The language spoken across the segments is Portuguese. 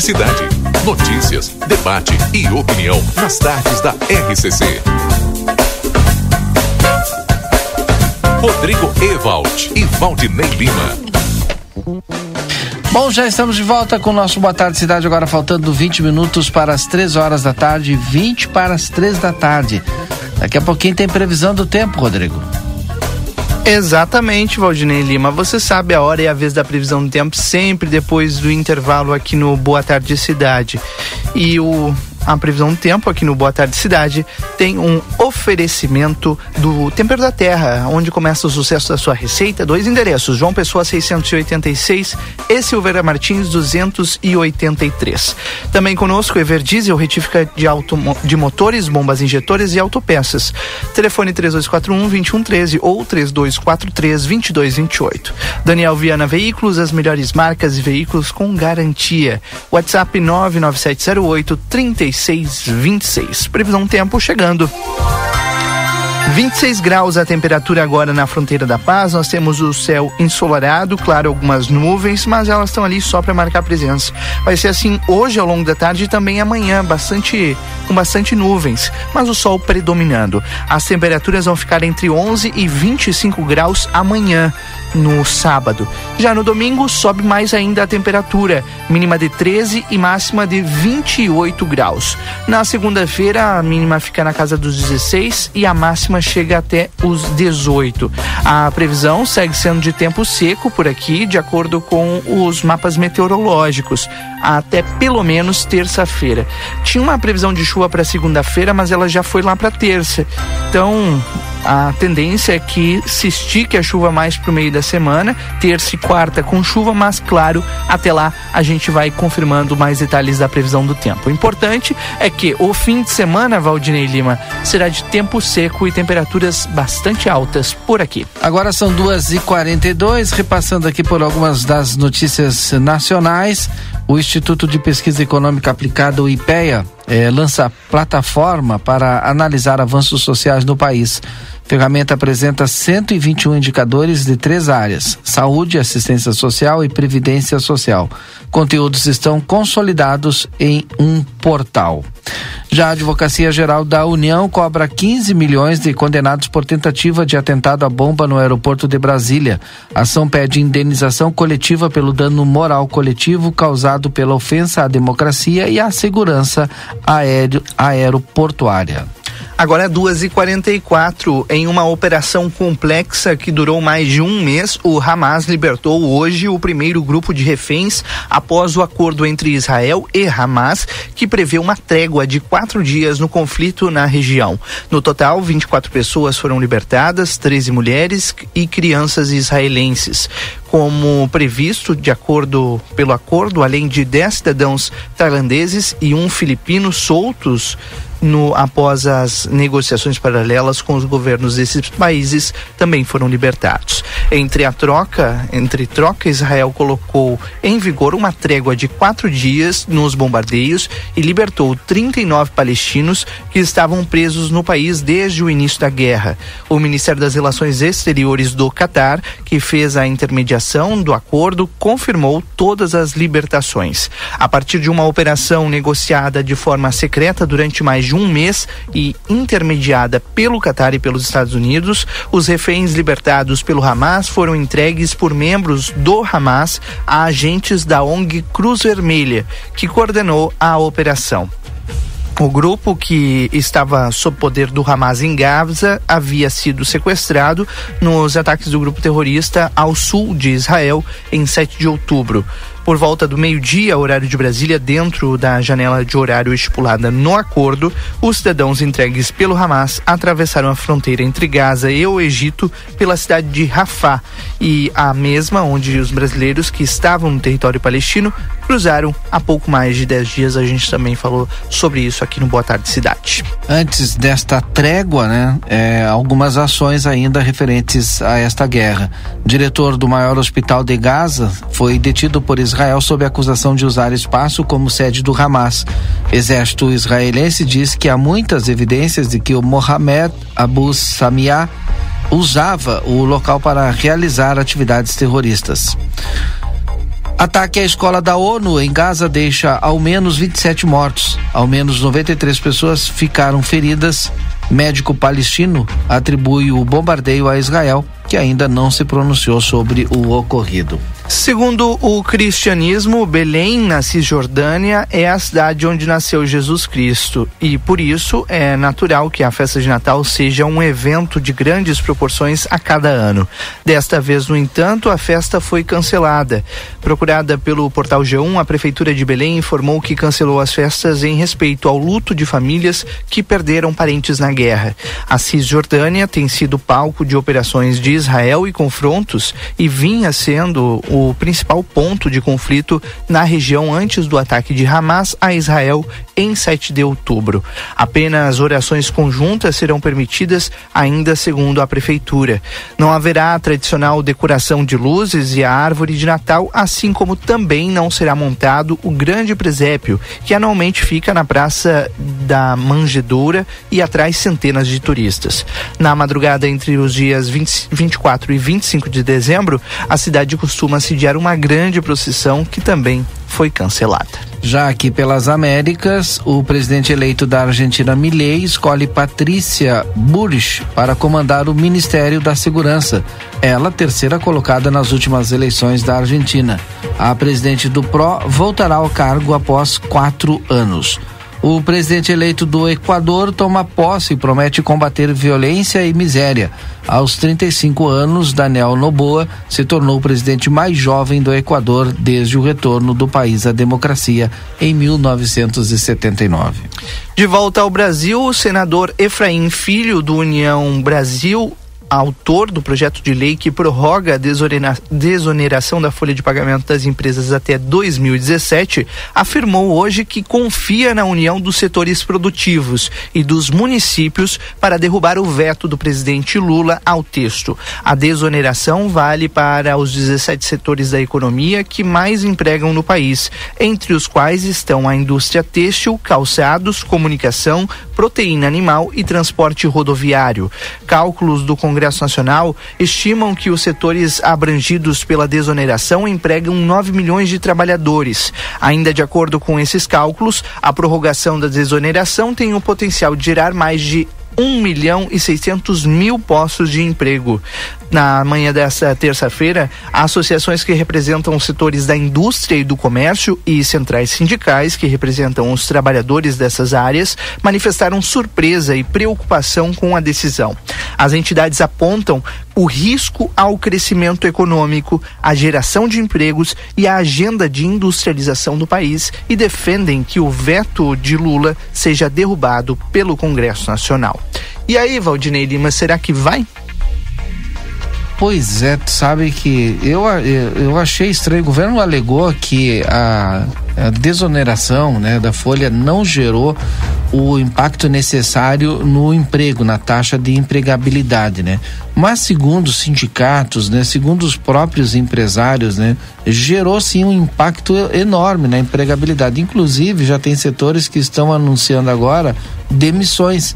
Cidade. Notícias, debate e opinião nas tardes da RCC. Rodrigo Ewald e Valdinei Lima. Bom, já estamos de volta com o nosso Boa Tarde Cidade, agora faltando 20 minutos para as 3 horas da tarde, 20 para as 3 da tarde. Daqui a pouquinho tem previsão do tempo, Rodrigo. Exatamente, Valdinei Lima. Você sabe a hora e a vez da previsão do tempo sempre depois do intervalo aqui no Boa Tarde Cidade. E o a previsão do tempo aqui no Boa Tarde Cidade tem um oferecimento do Tempero da Terra, onde começa o sucesso da sua receita. Dois endereços: João Pessoa 686 e Silveira Martins 283. Também conosco Ever Diesel, retífica de, auto, de motores, bombas injetores e autopeças. Telefone 3241 2113 ou 3243 2228. Daniel Viana Veículos, as melhores marcas e veículos com garantia. WhatsApp 99708 35 36, 26. Previsão tempo chegando. 26 graus a temperatura agora na fronteira da paz. Nós temos o céu ensolarado, claro, algumas nuvens, mas elas estão ali só para marcar presença. Vai ser assim hoje ao longo da tarde e também amanhã, bastante com bastante nuvens, mas o sol predominando. As temperaturas vão ficar entre 11 e 25 graus amanhã no sábado. Já no domingo sobe mais ainda a temperatura, mínima de 13 e máxima de 28 graus. Na segunda-feira a mínima fica na casa dos 16 e a máxima chega até os 18. A previsão segue sendo de tempo seco por aqui, de acordo com os mapas meteorológicos, até pelo menos terça-feira. Tinha uma previsão de chuva para segunda-feira, mas ela já foi lá para terça. Então, a tendência é que se estique a chuva mais para o meio da semana, terça e quarta com chuva, mas claro, até lá a gente vai confirmando mais detalhes da previsão do tempo. O importante é que o fim de semana, Valdinei Lima, será de tempo seco e temperaturas bastante altas por aqui. Agora são duas e quarenta e dois, repassando aqui por algumas das notícias nacionais. O Instituto de Pesquisa Econômica Aplicada, o IPEA, eh, lança plataforma para analisar avanços sociais no país. Ferramenta apresenta 121 indicadores de três áreas: saúde, assistência social e previdência social. Conteúdos estão consolidados em um portal. Já a Advocacia Geral da União cobra 15 milhões de condenados por tentativa de atentado à bomba no aeroporto de Brasília. A ação pede indenização coletiva pelo dano moral coletivo causado pela ofensa à democracia e à segurança aéreo, aeroportuária. Agora é 2h44. Em uma operação complexa que durou mais de um mês, o Hamas libertou hoje o primeiro grupo de reféns após o acordo entre Israel e Hamas, que prevê uma trégua de quatro dias no conflito na região. No total, 24 pessoas foram libertadas, 13 mulheres e crianças israelenses como previsto de acordo pelo acordo, além de 10 cidadãos tailandeses e um filipino soltos no, após as negociações paralelas com os governos desses países também foram libertados. Entre a troca, entre troca, Israel colocou em vigor uma trégua de quatro dias nos bombardeios e libertou 39 palestinos que estavam presos no país desde o início da guerra. O Ministério das Relações Exteriores do Catar, que fez a intermediação do acordo, confirmou todas as libertações. A partir de uma operação negociada de forma secreta durante mais de um mês e intermediada pelo Catar e pelos Estados Unidos, os reféns libertados pelo Hamas foram entregues por membros do Hamas a agentes da ONG Cruz Vermelha, que coordenou a operação. O grupo que estava sob poder do Hamas em Gaza havia sido sequestrado nos ataques do grupo terrorista ao sul de Israel em 7 de outubro por volta do meio-dia, horário de Brasília, dentro da janela de horário estipulada no acordo, os cidadãos entregues pelo Hamas atravessaram a fronteira entre Gaza e o Egito pela cidade de Rafah e a mesma onde os brasileiros que estavam no território palestino cruzaram há pouco mais de 10 dias. A gente também falou sobre isso aqui no Boa Tarde Cidade. Antes desta trégua, né, é, algumas ações ainda referentes a esta guerra. O diretor do maior hospital de Gaza foi detido por Israel Israel sob acusação de usar espaço como sede do Hamas. Exército israelense diz que há muitas evidências de que o Mohamed Abu Samia usava o local para realizar atividades terroristas. Ataque à escola da ONU em Gaza deixa ao menos 27 mortos. Ao menos 93 pessoas ficaram feridas. Médico palestino atribui o bombardeio a Israel, que ainda não se pronunciou sobre o ocorrido. Segundo o cristianismo, Belém, na Cisjordânia, é a cidade onde nasceu Jesus Cristo e por isso é natural que a festa de Natal seja um evento de grandes proporções a cada ano. Desta vez, no entanto, a festa foi cancelada. Procurada pelo portal G1, a prefeitura de Belém informou que cancelou as festas em respeito ao luto de famílias que perderam parentes na guerra. A Cisjordânia tem sido palco de operações de Israel e confrontos e vinha sendo o principal ponto de conflito na região antes do ataque de Hamas a Israel em 7 de outubro. Apenas orações conjuntas serão permitidas, ainda segundo a prefeitura. Não haverá a tradicional decoração de luzes e a árvore de Natal, assim como também não será montado o grande presépio, que anualmente fica na Praça da Manjedoura e atrai centenas de turistas. Na madrugada entre os dias 20, 24 e 25 de dezembro, a cidade costuma sediar uma grande procissão que também foi cancelada. Já aqui pelas Américas, o presidente eleito da Argentina, Milei, escolhe Patrícia Burrich para comandar o Ministério da Segurança. Ela, terceira colocada nas últimas eleições da Argentina. A presidente do PRO voltará ao cargo após quatro anos. O presidente eleito do Equador toma posse e promete combater violência e miséria. Aos 35 anos, Daniel Noboa se tornou o presidente mais jovem do Equador desde o retorno do país à democracia em 1979. De volta ao Brasil, o senador Efraim Filho, do União Brasil, autor do projeto de lei que prorroga a desoneração da folha de pagamento das empresas até 2017, afirmou hoje que confia na união dos setores produtivos e dos municípios para derrubar o veto do presidente Lula ao texto. A desoneração vale para os 17 setores da economia que mais empregam no país, entre os quais estão a indústria têxtil, calçados, comunicação, proteína animal e transporte rodoviário. Cálculos do Congresso Congresso Nacional estimam que os setores abrangidos pela desoneração empregam 9 milhões de trabalhadores. Ainda de acordo com esses cálculos, a prorrogação da desoneração tem o potencial de gerar mais de 1 milhão e 600 mil postos de emprego. Na manhã desta terça-feira, associações que representam os setores da indústria e do comércio e centrais sindicais que representam os trabalhadores dessas áreas manifestaram surpresa e preocupação com a decisão. As entidades apontam o risco ao crescimento econômico, a geração de empregos e a agenda de industrialização do país e defendem que o veto de Lula seja derrubado pelo Congresso Nacional. E aí, Valdinei Lima, será que vai? Pois é, tu sabe que eu, eu achei estranho. O governo alegou que a, a desoneração né, da folha não gerou o impacto necessário no emprego, na taxa de empregabilidade, né? Mas segundo os sindicatos, né, segundo os próprios empresários, né, gerou sim um impacto enorme na empregabilidade. Inclusive, já tem setores que estão anunciando agora demissões.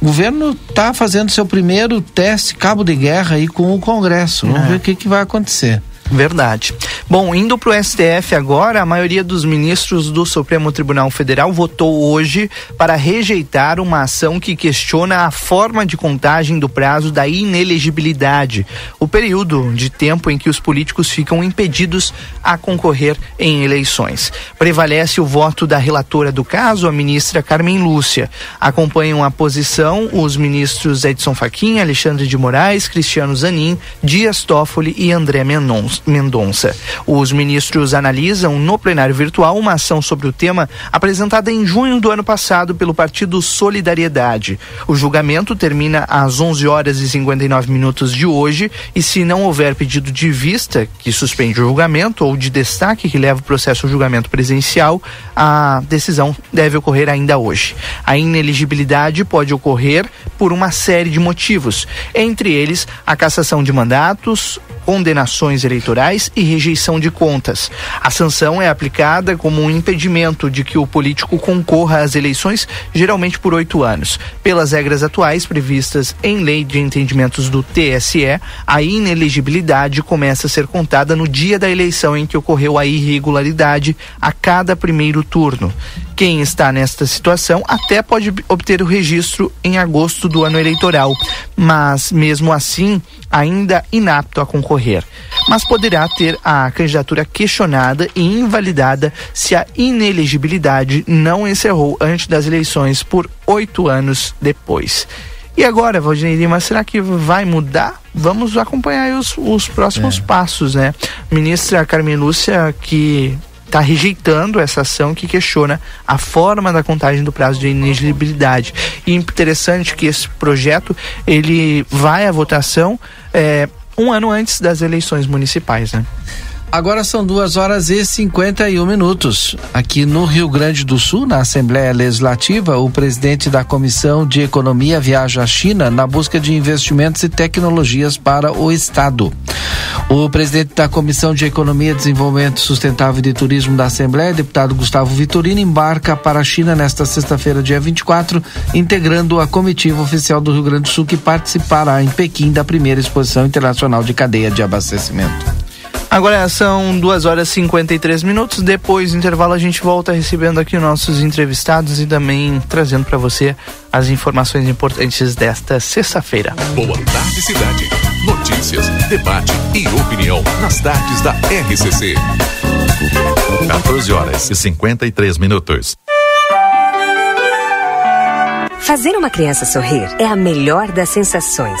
O governo está fazendo seu primeiro teste cabo de guerra aí com o Congresso. Vamos é. ver o que, que vai acontecer. Verdade. Bom, indo para o STF agora, a maioria dos ministros do Supremo Tribunal Federal votou hoje para rejeitar uma ação que questiona a forma de contagem do prazo da inelegibilidade, o período de tempo em que os políticos ficam impedidos a concorrer em eleições. Prevalece o voto da relatora do caso, a ministra Carmen Lúcia. Acompanham a posição os ministros Edson Fachin, Alexandre de Moraes, Cristiano Zanin, Dias Toffoli e André Mendonça. Mendonça. Os ministros analisam no plenário virtual uma ação sobre o tema apresentada em junho do ano passado pelo Partido Solidariedade. O julgamento termina às 11 horas e 59 minutos de hoje e se não houver pedido de vista que suspende o julgamento ou de destaque que leva o processo ao julgamento presencial, a decisão deve ocorrer ainda hoje. A ineligibilidade pode ocorrer por uma série de motivos, entre eles a cassação de mandatos, condenações eleitorais e rejeição de contas. A sanção é aplicada como um impedimento de que o político concorra às eleições, geralmente por oito anos. Pelas regras atuais previstas em lei de entendimentos do TSE, a inelegibilidade começa a ser contada no dia da eleição em que ocorreu a irregularidade a cada primeiro turno. Quem está nesta situação até pode obter o registro em agosto do ano eleitoral, mas mesmo assim ainda inapto a concorrer. Mas poderá ter a candidatura questionada e invalidada se a inelegibilidade não encerrou antes das eleições por oito anos depois. E agora, Valdinei Lima, será que vai mudar? Vamos acompanhar os, os próximos é. passos, né? Ministra Carmen Lúcia, que está rejeitando essa ação que questiona a forma da contagem do prazo de inelegibilidade. E interessante que esse projeto ele vai à votação é, um ano antes das eleições municipais, né? Agora são duas horas e 51 minutos. Aqui no Rio Grande do Sul, na Assembleia Legislativa, o presidente da Comissão de Economia viaja à China na busca de investimentos e tecnologias para o Estado. O presidente da Comissão de Economia, Desenvolvimento Sustentável e de Turismo da Assembleia, deputado Gustavo Vitorino, embarca para a China nesta sexta-feira, dia 24, integrando a comitiva oficial do Rio Grande do Sul que participará em Pequim da primeira exposição internacional de cadeia de abastecimento. Agora são 2 horas e 53 minutos. Depois do intervalo, a gente volta recebendo aqui nossos entrevistados e também trazendo para você as informações importantes desta sexta-feira. Boa tarde, cidade. Notícias, debate e opinião nas tardes da RCC. 14 horas e 53 minutos. Fazer uma criança sorrir é a melhor das sensações.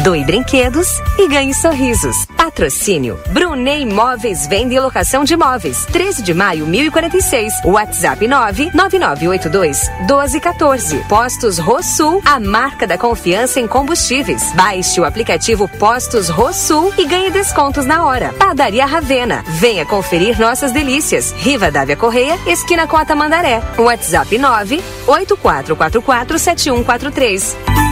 Doe brinquedos e ganhe sorrisos. Patrocínio Brunei Imóveis Venda e Locação de Imóveis. 13 de maio, 1046. WhatsApp 99982 1214. Postos Rosul, a marca da confiança em combustíveis. Baixe o aplicativo Postos Rosul e ganhe descontos na hora. Padaria Ravena. Venha conferir nossas delícias. Riva Dávia Correia, esquina com a Tamandaré. WhatsApp 98444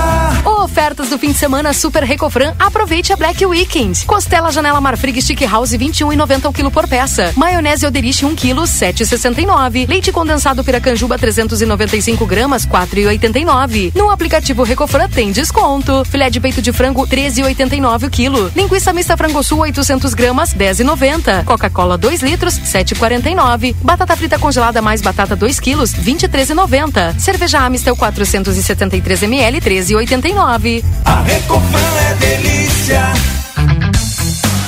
Ofertas do fim de semana Super Recofran. Aproveite a Black Weekend. Costela Janela Marfrig Stick House 21,90 o quilo por peça. Maionese Oderich 1 quilo 7,69. Leite condensado Piracanjuba 395 gramas 4,89. No aplicativo Recofran tem desconto. Filé de peito de frango 13,89 o quilo. Linguiça mista frango sul 800 gramas 10,90. Coca-Cola 2 litros 7,49. Batata frita congelada mais batata 2 quilos 23,90. Cerveja Amistel Diesel 473 ml 13,89. A Recofran é delícia.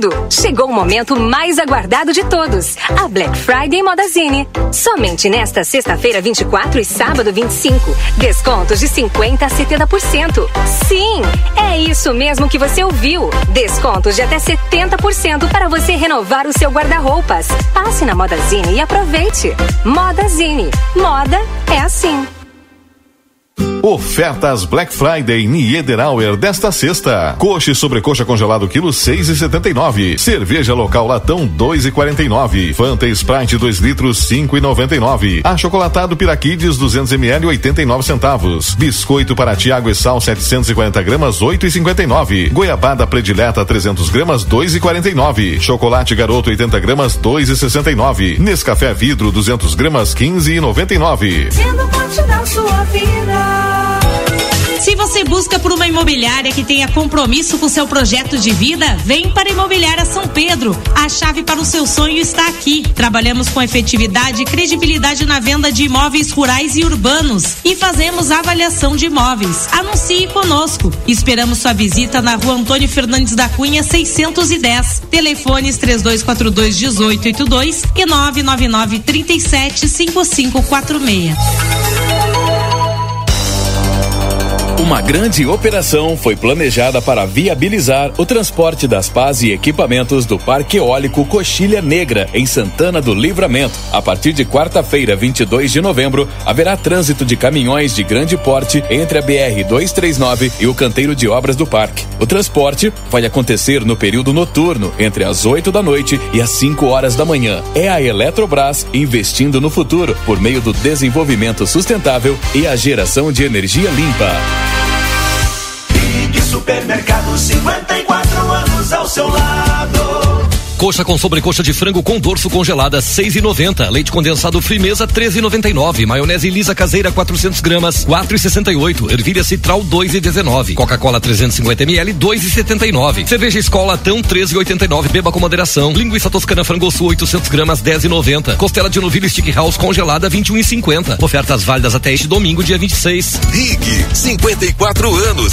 tudo. Chegou o momento mais aguardado de todos, a Black Friday Modazine. Somente nesta sexta-feira 24 e sábado 25, descontos de 50 a 70%. Sim, é isso mesmo que você ouviu. Descontos de até 70% para você renovar o seu guarda-roupas. Passe na Modazine e aproveite. Modazine. Moda é assim. Ofertas Black Friday Niederauer desta sexta. Coxa e sobrecoxa congelado quilo seis e setenta e nove. Cerveja local latão dois e quarenta e nove. Fanta Sprite 2 litros cinco e noventa e nove. Achocolatado Piraquides 200 ml 89 centavos. Biscoito para Tiago e Sal 750 gramas 8 e cinquenta e nove. Goiabada predileta 300 gramas 2 e quarenta e nove. Chocolate Garoto 80 gramas 2 e sessenta e nove. Nescafé Vidro 200 gramas 15 e noventa e nove. Sendo parte da sua vida. Se você busca por uma imobiliária que tenha compromisso com seu projeto de vida, vem para a Imobiliária São Pedro. A chave para o seu sonho está aqui. Trabalhamos com efetividade e credibilidade na venda de imóveis rurais e urbanos e fazemos avaliação de imóveis. Anuncie conosco. Esperamos sua visita na Rua Antônio Fernandes da Cunha 610. Telefones 3242 1882 e 999 37 5546. Uma grande operação foi planejada para viabilizar o transporte das pás e equipamentos do Parque Eólico Coxilha Negra, em Santana do Livramento. A partir de quarta-feira, 22 de novembro, haverá trânsito de caminhões de grande porte entre a BR 239 e o canteiro de obras do parque. O transporte vai acontecer no período noturno, entre as 8 da noite e as 5 horas da manhã. É a Eletrobras investindo no futuro por meio do desenvolvimento sustentável e a geração de energia limpa. Supermercado, 54 anos ao seu lado. Coxa com sobrecoxa de frango com dorso congelada, seis e noventa. Leite condensado Frimeza, treze e noventa e nove. Maionese lisa caseira, 400 gramas, quatro e sessenta e oito. Ervilha Citral, dois e dezenove. Coca-Cola 350 ml, dois e setenta e nove. Cerveja Escola Tão, treze e oitenta e nove. Beba com moderação. Linguiça toscana frango sul, 800 gramas, dez e noventa. Costela de novilho Stick House congelada, vinte e um e cinquenta. Ofertas válidas até este domingo, dia 26. Rig, 54 anos.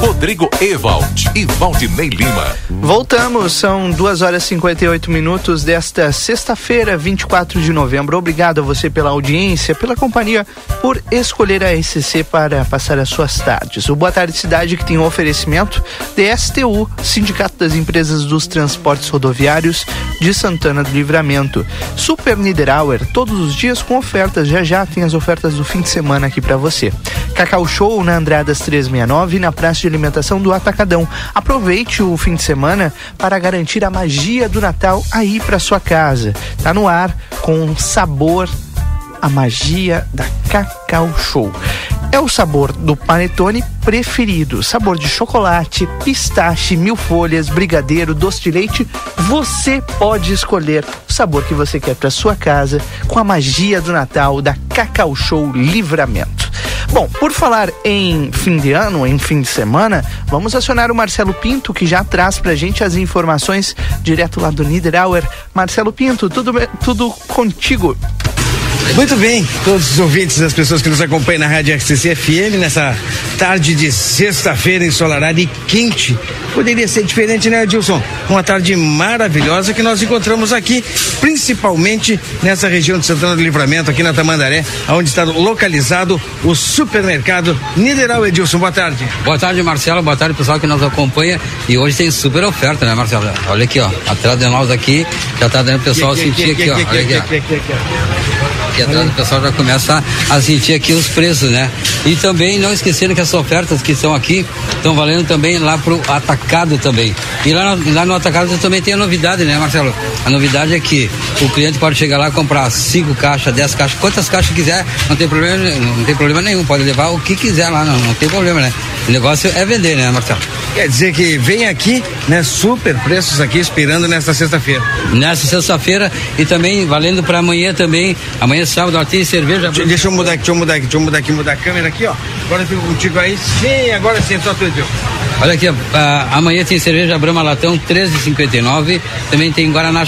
Rodrigo Ewald e Valdinei Lima. Voltamos, são 2 horas e 58 minutos desta sexta-feira, 24 de novembro. Obrigado a você pela audiência, pela companhia, por escolher a SCC para passar as suas tardes. O Boa Tarde Cidade que tem um oferecimento DSTU, Sindicato das Empresas dos Transportes Rodoviários de Santana do Livramento. Super Niederauer, todos os dias com ofertas. Já já tem as ofertas do fim de semana aqui para você. Cacau Show na Andradas 369 e na Praça de Alimentação do Atacadão. Aproveite o fim de semana para garantir a magia do Natal aí para sua casa. Tá no ar com sabor a magia da Cacau Show. É o sabor do panetone preferido. Sabor de chocolate, pistache, mil folhas, brigadeiro, doce de leite. Você pode escolher o sabor que você quer para sua casa com a magia do Natal da Cacau Show Livramento. Bom, por falar em fim de ano, em fim de semana, vamos acionar o Marcelo Pinto, que já traz pra gente as informações direto lá do Niederauer. Marcelo Pinto, tudo, tudo contigo. Muito bem, todos os ouvintes, as pessoas que nos acompanham na Rádio RCC FM nessa tarde de sexta-feira ensolarada e quente. Poderia ser diferente, né, Edilson? Uma tarde maravilhosa que nós encontramos aqui, principalmente nessa região de Santana do Livramento, aqui na Tamandaré, onde está localizado o supermercado Nideral Edilson. Boa tarde. Boa tarde, Marcelo. Boa tarde, pessoal que nos acompanha. E hoje tem super oferta, né, Marcelo? Olha aqui, ó. Atrás de nós aqui, já tá dando o pessoal sentir aqui, ó. Olha aqui, ó. Aqui atrás o pessoal já começa a sentir aqui os preços, né? E também não esquecendo que as ofertas que estão aqui estão valendo também lá pro atacado também. E lá no, lá no atacado também tem a novidade, né, Marcelo? A novidade é que o cliente pode chegar lá e comprar cinco caixas, dez caixas, quantas caixas quiser, não tem problema, não tem problema nenhum, pode levar o que quiser lá, não, não tem problema, né? O negócio é vender, né, Marcelo? Quer dizer que vem aqui, né, super preços aqui esperando nesta sexta-feira. Nessa sexta-feira e também valendo para amanhã também. Amanhã sábado ó, tem cerveja. Deixa, deixa eu mudar aqui, deixa eu mudar aqui, deixa eu mudar aqui, mudar a câmera aqui, ó. Agora eu fico contigo aí. Sim, agora sim, só tu, Edilson. Olha aqui, ah, amanhã tem cerveja Brahma Latão 13,59. Também tem Guaraná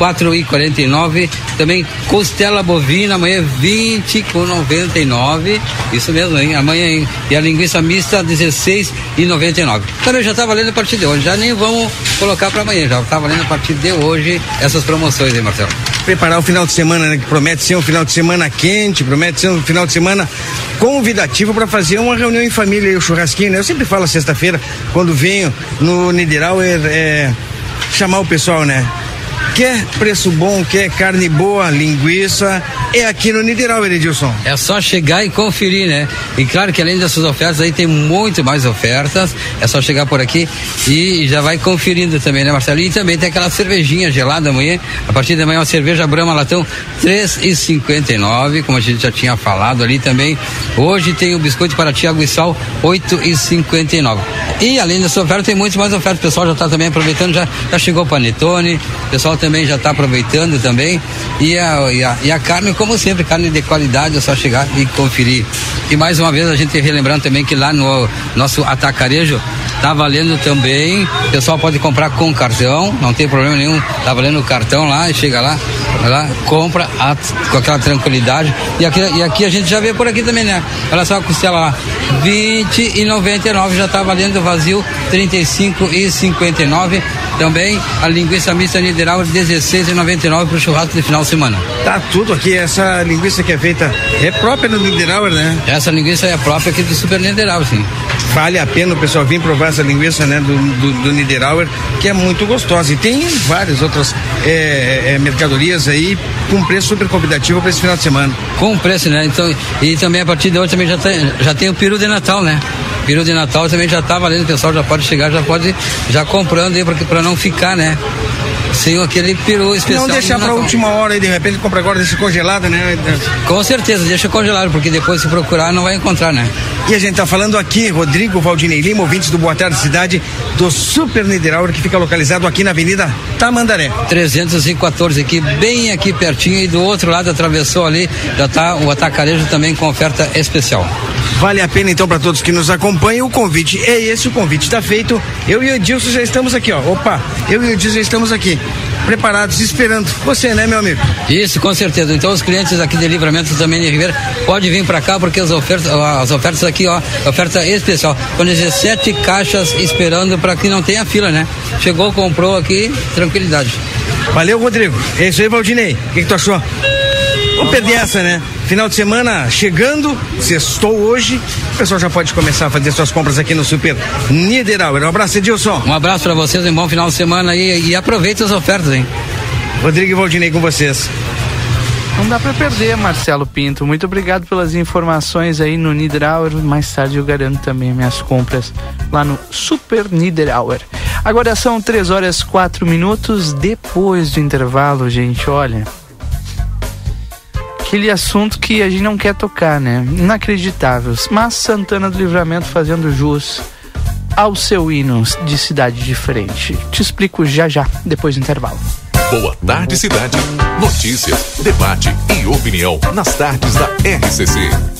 Rua 4,49. Também costela bovina amanhã 20,99. Isso mesmo, hein? Amanhã, hein? E a linguiça mista 16,99. Também já tá valendo a partir de hoje. Já nem vamos colocar para amanhã, já tá valendo a partir de hoje essas promoções, hein, Marcelo? preparar o final de semana, né? Que promete ser um final de semana quente, promete ser um final de semana convidativo para fazer uma reunião em família e o churrasquinho, né? Eu sempre falo sexta-feira, quando venho no Niederauer, é, chamar o pessoal, né? Quer preço bom, quer carne boa, linguiça, é aqui no Niederauer, Edilson. É só chegar e conferir, né? E claro que além dessas ofertas aí tem muito mais ofertas. É só chegar por aqui e já vai conferindo também, né, Marcelo? E também tem aquela cervejinha gelada amanhã. A partir de amanhã uma cerveja Brahma Latão R$ como a gente já tinha falado ali também. Hoje tem o biscoito para Tiago e Sal R$ E além dessa oferta tem muito mais ofertas. O pessoal já está também aproveitando, já, já chegou o panetone. O pessoal também já está aproveitando também. E a, e a, e a carne como sempre, carne de qualidade, é só chegar e conferir. E mais uma vez a gente relembrando também que lá no nosso atacarejo tá valendo também. O pessoal pode comprar com cartão, não tem problema nenhum. Tá valendo o cartão lá e chega lá, lá compra a, com aquela tranquilidade. E aqui, e aqui a gente já vê por aqui também, né? Olha só a costela lá, 20 e 99 já tá valendo vazio, 35 e 59. Também a linguiça mista Niederauer 16,99 para o churrasco de final de semana. Tá tudo aqui, essa linguiça que é feita é própria do Niederauer, né? Essa linguiça é própria aqui do Super Niederauer, sim. Vale a pena o pessoal vir provar essa linguiça, né, do, do, do Niederauer, que é muito gostosa. E tem várias outras é, é, mercadorias aí com preço super convidativo para esse final de semana. Com preço, né? Então, e também a partir de hoje também já tem, já tem o peru de Natal, né? peru de Natal também já tá valendo, o pessoal já pode chegar, já pode já comprando aí para não ficar, né? Sem aquele peru especial. Não deixar para última hora e de repente compra agora deixa congelado, né? Com certeza, deixa congelado, porque depois se procurar não vai encontrar, né? E a gente tá falando aqui, Rodrigo Valdinei Lima, ouvintes do Boa Tarde Cidade, do Super Niederauer, que fica localizado aqui na Avenida Tamandaré. 314 aqui, bem aqui pertinho, e do outro lado atravessou ali, já tá o atacarejo também com oferta especial. Vale a pena então para todos que nos acompanham. O convite é esse, o convite está feito. Eu e o Edilson já estamos aqui, ó. Opa, eu e o Edilson já estamos aqui preparados, esperando você, né, meu amigo? Isso, com certeza. Então os clientes aqui de Livramento também de Ribeira pode vir para cá porque as ofertas, as ofertas aqui, ó, oferta especial. Com 17 caixas esperando para que não tenha fila, né? Chegou, comprou aqui, tranquilidade. Valeu, Rodrigo. É isso aí, Valdinei. O que, que tu achou? Vamos perder essa, né? Final de semana chegando, sextou hoje. O pessoal já pode começar a fazer suas compras aqui no Super Niederauer. Um abraço, Edilson. Um abraço para vocês, um bom final de semana aí e aproveite as ofertas, hein? Rodrigo e Valdinei com vocês. Não dá para perder, Marcelo Pinto. Muito obrigado pelas informações aí no Niederauer. Mais tarde eu garanto também minhas compras lá no Super Niederauer. Agora são 3 horas 4 minutos depois do intervalo, gente. Olha, aquele assunto que a gente não quer tocar, né? Inacreditáveis. Mas Santana do Livramento fazendo jus ao seu hino de cidade diferente. Te explico já já, depois do intervalo. Boa tarde, cidade. Notícias, debate e opinião nas tardes da RCC.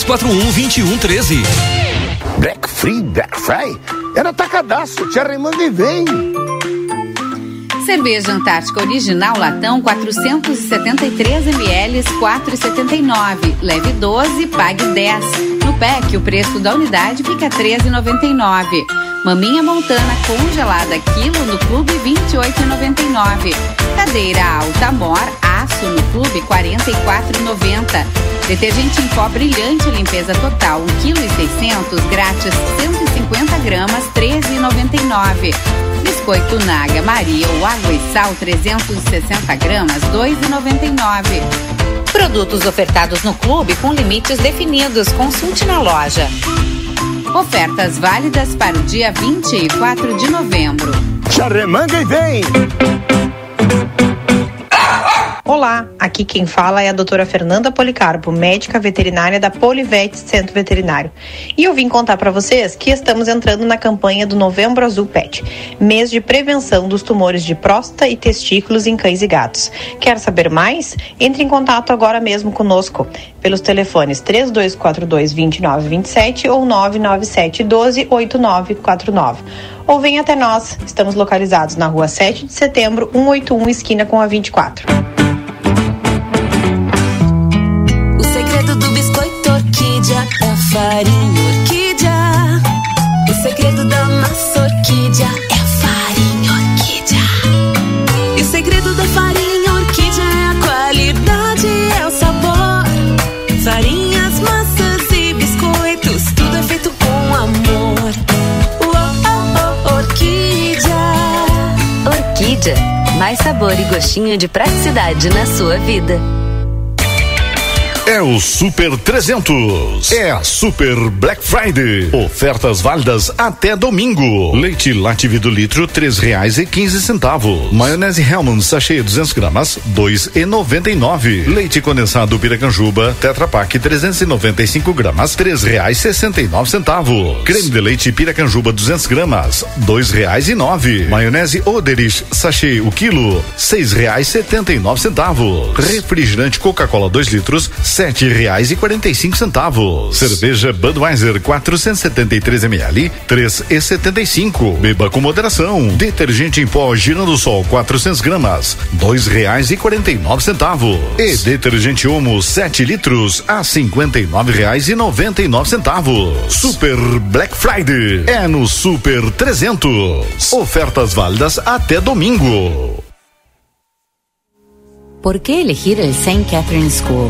3241 2113. Black Free, Black Fry? Era atacadaço, te arremanga e vem. Cerveja Antártica Original Latão 473 ml 4,79. Leve 12, pague 10. No PEC, o preço da unidade fica 13,99. Maminha Montana congelada quilo no Clube 28,99. Cadeira alta Mor aço no Clube 44,90. Detergente em pó brilhante limpeza total 1,6 kg grátis 150 gramas 13,99. Biscoito Naga Maria ou água e sal 360 gramas 2,99. Produtos ofertados no clube com limites definidos. Consulte na loja. Ofertas válidas para o dia 24 de novembro. Charremanga e vem! Olá, aqui quem fala é a doutora Fernanda Policarpo, médica veterinária da Polivete Centro Veterinário. E eu vim contar para vocês que estamos entrando na campanha do Novembro Azul Pet, mês de prevenção dos tumores de próstata e testículos em cães e gatos. Quer saber mais? Entre em contato agora mesmo conosco pelos telefones 3242 2927 ou 997 12 8949 ou venha até nós. Estamos localizados na rua 7 de setembro, 181, esquina com a 24. Orquídea é a farinha orquídea. O segredo da massa orquídea é a farinha orquídea. E o segredo da farinha orquídea é a qualidade, é o sabor. Farinhas, massas e biscoitos, tudo é feito com amor. Uou, oh, oh, orquídea. Orquídea. Mais sabor e gostinho de praticidade na sua vida. É o Super 300. É a Super Black Friday. Ofertas válidas até domingo. Leite Lativi do litro, três reais e quinze centavos. Maionese Hellmann's sachê 200 gramas, dois e noventa e nove. Leite condensado Piracanjuba, Tetra Pak 395 gramas, três reais sessenta e nove centavos. Creme de leite Piracanjuba 200 gramas, dois reais e nove. Maionese Oderich sachê o quilo, seis reais setenta e nove centavos. Refrigerante Coca-Cola 2 litros, sete reais e quarenta e cinco centavos. Cerveja Budweiser 473 ml, três e setenta e cinco. Beba com moderação. Detergente em pó Girando Sol 400 gramas, dois reais e quarenta e nove centavos. E detergente Omo 7 litros a cinquenta e nove reais e noventa e nove centavos. Super Black Friday é no Super 300. Ofertas válidas até domingo. ¿Por qué elegir el St. Catherine School?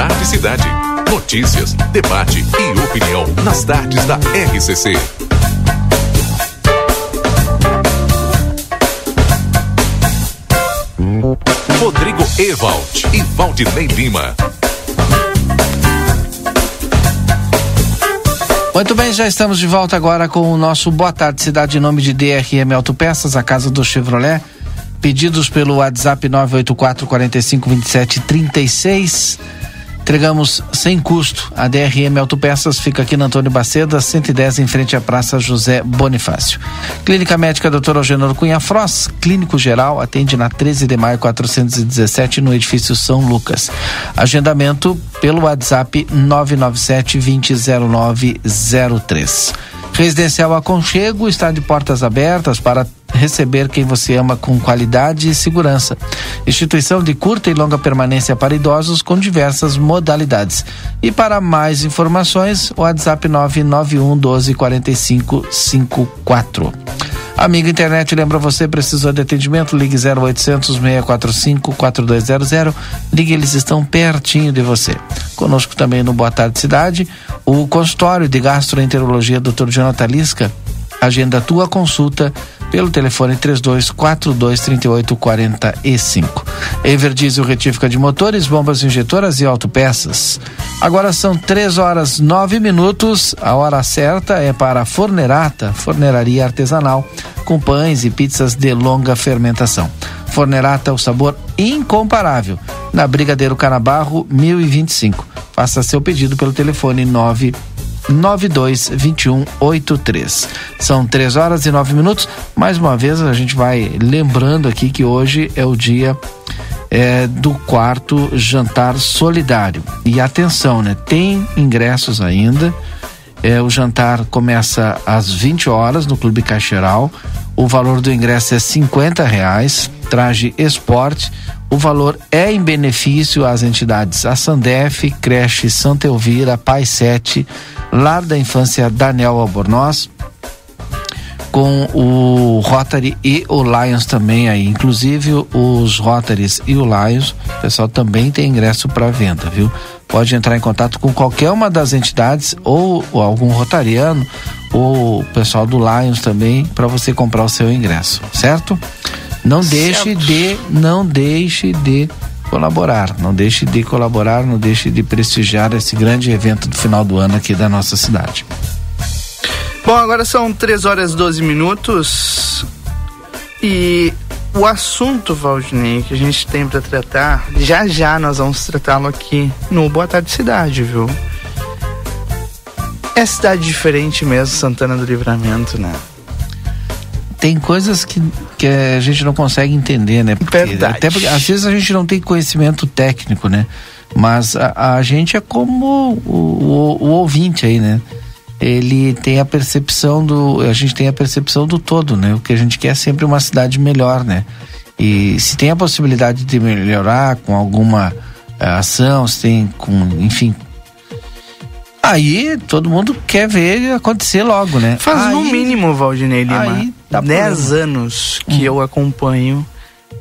Tarde, cidade. Notícias, debate e opinião nas tardes da RCC. Rodrigo Ewald e Valdinei Lima. Muito bem, já estamos de volta agora com o nosso Boa Tarde Cidade em nome de DRM Autopeças, a casa do Chevrolet. Pedidos pelo WhatsApp 984 45 27 36. Entregamos sem custo. A DRM Autopeças fica aqui na Antônio Baceda, 110, em frente à Praça José Bonifácio. Clínica Médica Dr. Algenor Cunha Fross, clínico geral, atende na 13 de maio 417, no edifício São Lucas. Agendamento pelo WhatsApp 997 200903. Residencial Aconchego está de portas abertas para receber quem você ama com qualidade e segurança. Instituição de curta e longa permanência para idosos com diversas modalidades. E para mais informações, o WhatsApp 991 12 45 54. Amigo internet, lembra você, precisou de atendimento? Ligue 0800 645 4200. Ligue, eles estão pertinho de você. Conosco também no Boa Tarde Cidade, o consultório de gastroenterologia Dr. Jonathan Lisca. Agenda a tua consulta pelo telefone 32423845. Everdiesel retífica de motores, bombas injetoras e autopeças. Agora são três horas nove minutos. A hora certa é para a Fornerata, forneraria artesanal, com pães e pizzas de longa fermentação. Fornerata, o sabor incomparável. Na Brigadeiro Canabarro, 1025. Faça seu pedido pelo telefone 9 92 21 83. São três horas e nove minutos. Mais uma vez a gente vai lembrando aqui que hoje é o dia é, do quarto jantar solidário. E atenção, né? Tem ingressos ainda. É, o jantar começa às 20 horas no Clube Caixeral. O valor do ingresso é 50 reais. Traje esporte. O valor é em benefício às entidades a Sandef, Creche Santa Elvira, Pai 7, Lar da Infância Daniel Albornoz, com o Rotary e o Lions também aí. Inclusive os Rotaries e o Lions, o pessoal também tem ingresso para venda, viu? Pode entrar em contato com qualquer uma das entidades ou, ou algum rotariano ou o pessoal do Lions também para você comprar o seu ingresso, certo? Não deixe certo. de, não deixe de colaborar, não deixe de colaborar, não deixe de prestigiar esse grande evento do final do ano aqui da nossa cidade. Bom, agora são 3 horas e 12 minutos e o assunto, Valdinei, que a gente tem para tratar, já já nós vamos tratá-lo aqui no Boa Tarde Cidade, viu? É cidade diferente mesmo, Santana do Livramento, né? Tem coisas que, que a gente não consegue entender, né? Porque, Verdade. Até porque às vezes a gente não tem conhecimento técnico, né? Mas a, a gente é como o, o, o ouvinte aí, né? Ele tem a percepção do a gente tem a percepção do todo né? O que a gente quer é sempre uma cidade melhor né? E se tem a possibilidade de melhorar com alguma uh, ação se tem com enfim. Aí todo mundo quer ver acontecer logo né? Faz aí, no mínimo Valdinei Lima. tá 10 anos que hum. eu acompanho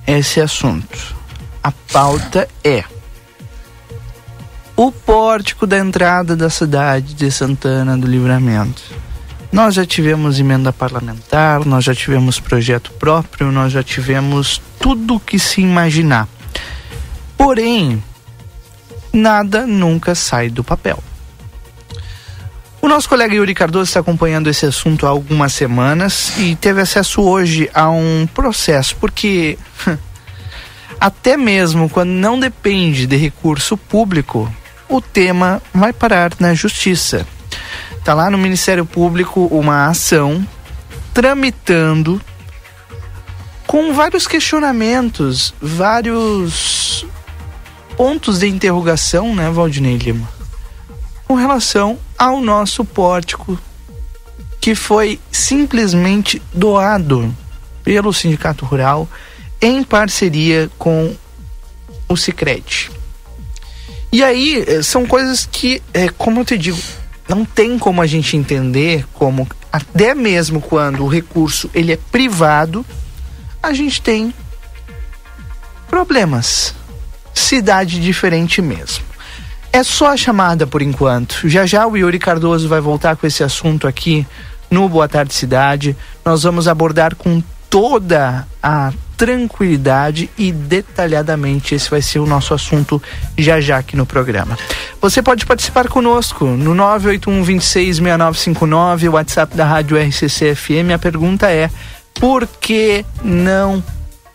esse assunto. A pauta é o pórtico da entrada da cidade de Santana do Livramento. Nós já tivemos emenda parlamentar, nós já tivemos projeto próprio, nós já tivemos tudo o que se imaginar. Porém, nada nunca sai do papel. O nosso colega Yuri Cardoso está acompanhando esse assunto há algumas semanas e teve acesso hoje a um processo, porque até mesmo quando não depende de recurso público, o tema vai parar na justiça. Está lá no Ministério Público uma ação tramitando com vários questionamentos, vários pontos de interrogação, né, Valdinei Lima? Com relação ao nosso pórtico que foi simplesmente doado pelo Sindicato Rural em parceria com o Sicredi. E aí, eh, são coisas que, é, como eu te digo, não tem como a gente entender como, até mesmo quando o recurso ele é privado, a gente tem problemas. Cidade diferente mesmo. É só a chamada por enquanto. Já já o Yuri Cardoso vai voltar com esse assunto aqui no Boa Tarde Cidade. Nós vamos abordar com toda a tranquilidade e detalhadamente. Esse vai ser o nosso assunto já já aqui no programa. Você pode participar conosco no 981 26 6959, o WhatsApp da Rádio RCC FM. A pergunta é: por que não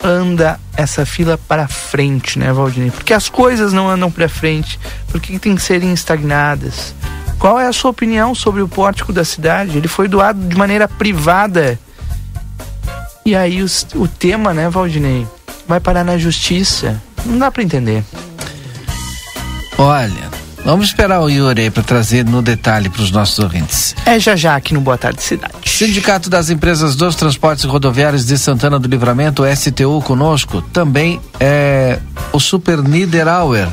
anda essa fila para frente, né, Valdinei? Porque as coisas não andam para frente, porque tem que serem estagnadas. Qual é a sua opinião sobre o pórtico da cidade? Ele foi doado de maneira privada e aí os, o tema, né, Valdinei, vai parar na justiça. Não dá para entender. Olha, vamos esperar o Yuri aí para trazer no detalhe para os nossos ouvintes. É já já aqui no Boa Tarde Cidade. Sindicato das Empresas dos Transportes Rodoviários de Santana do Livramento, STU conosco, também é o Super Niederauer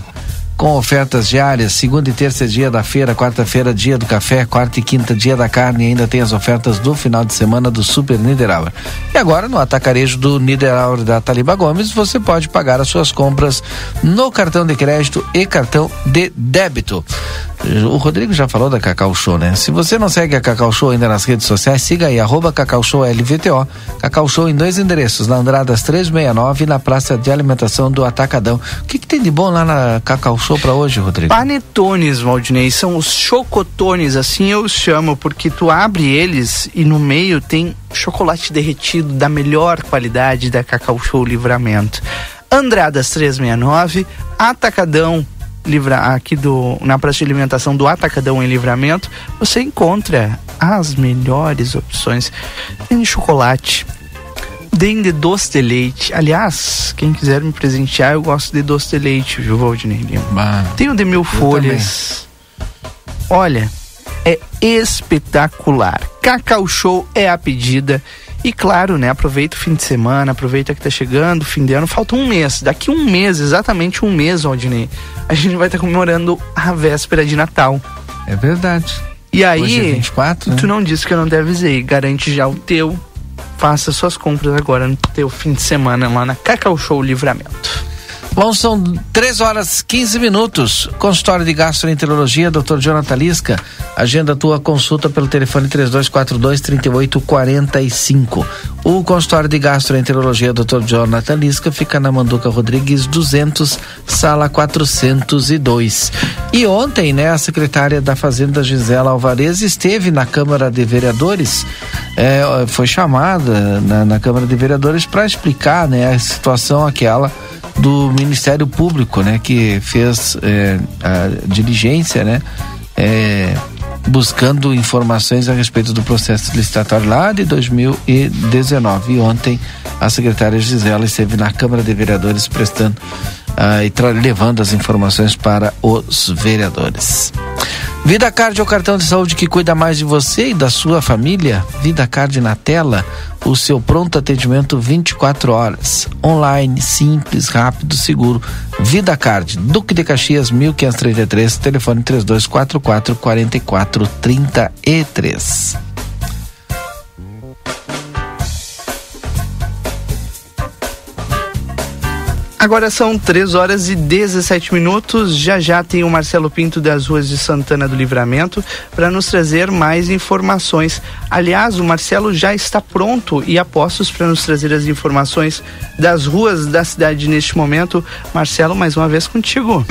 com ofertas diárias. Segunda e terça é dia da feira, quarta-feira dia do café, quarta e quinta dia da carne e ainda tem as ofertas do final de semana do Super Niederauer. E agora no atacarejo do Niederauer da Taliba Gomes, você pode pagar as suas compras no cartão de crédito e cartão de débito. O Rodrigo já falou da Cacau Show, né? Se você não segue a Cacau Show ainda nas redes sociais, siga aí, arroba Cacau Show LVTO. Cacau Show em dois endereços, na Andradas 369 e na Praça de Alimentação do Atacadão. O que, que tem de bom lá na Cacau Show para hoje, Rodrigo? Panetones, Valdinei, são os chocotones, assim eu chamo, porque tu abre eles e no meio tem chocolate derretido da melhor qualidade da Cacau Show Livramento. Andradas 369, Atacadão livra, aqui do, na praça de alimentação do Atacadão em Livramento, você encontra as melhores opções. Tem de chocolate, tem de doce de leite. Aliás, quem quiser me presentear, eu gosto de doce de leite, viu, Valdinei Lima? Tem o de mil folhas. Olha, é espetacular. Cacau Show é a pedida. E claro, né? Aproveita o fim de semana, aproveita que tá chegando, fim de ano, falta um mês. Daqui um mês, exatamente um mês, Aldinei, a gente vai estar tá comemorando a véspera de Natal. É verdade. E aí, Hoje é 24, né? tu não disse que eu não te avisei. Garante já o teu. Faça suas compras agora no teu fim de semana lá na Cacau Show Livramento. Bom, são 3 horas 15 minutos. Consultório de Gastroenterologia, Dr. Jonathan Lisca. Agenda tua consulta pelo telefone 3242-3845. O consultório de Gastroenterologia, Dr. Jonathan Lisca, fica na Manduca Rodrigues 200, sala 402. E ontem, né, a secretária da Fazenda, Gisela Alvarez, esteve na Câmara de Vereadores, é, foi chamada na, na Câmara de Vereadores para explicar, né, a situação aquela do Ministério Público, né, que fez é, a diligência, né, é, buscando informações a respeito do processo licitatório lá de 2019. E ontem a secretária Gisela esteve na Câmara de Vereadores prestando uh, e levando as informações para os vereadores. Vida Card é o cartão de saúde que cuida mais de você e da sua família. Vida Card na tela, o seu pronto atendimento 24 horas. Online, simples, rápido, seguro. Vida Card, Duque de Caxias 1533, telefone 3244 4433. Agora são 3 horas e 17 minutos. Já já tem o Marcelo Pinto das ruas de Santana do Livramento para nos trazer mais informações. Aliás, o Marcelo já está pronto e a postos para nos trazer as informações das ruas da cidade neste momento. Marcelo, mais uma vez contigo.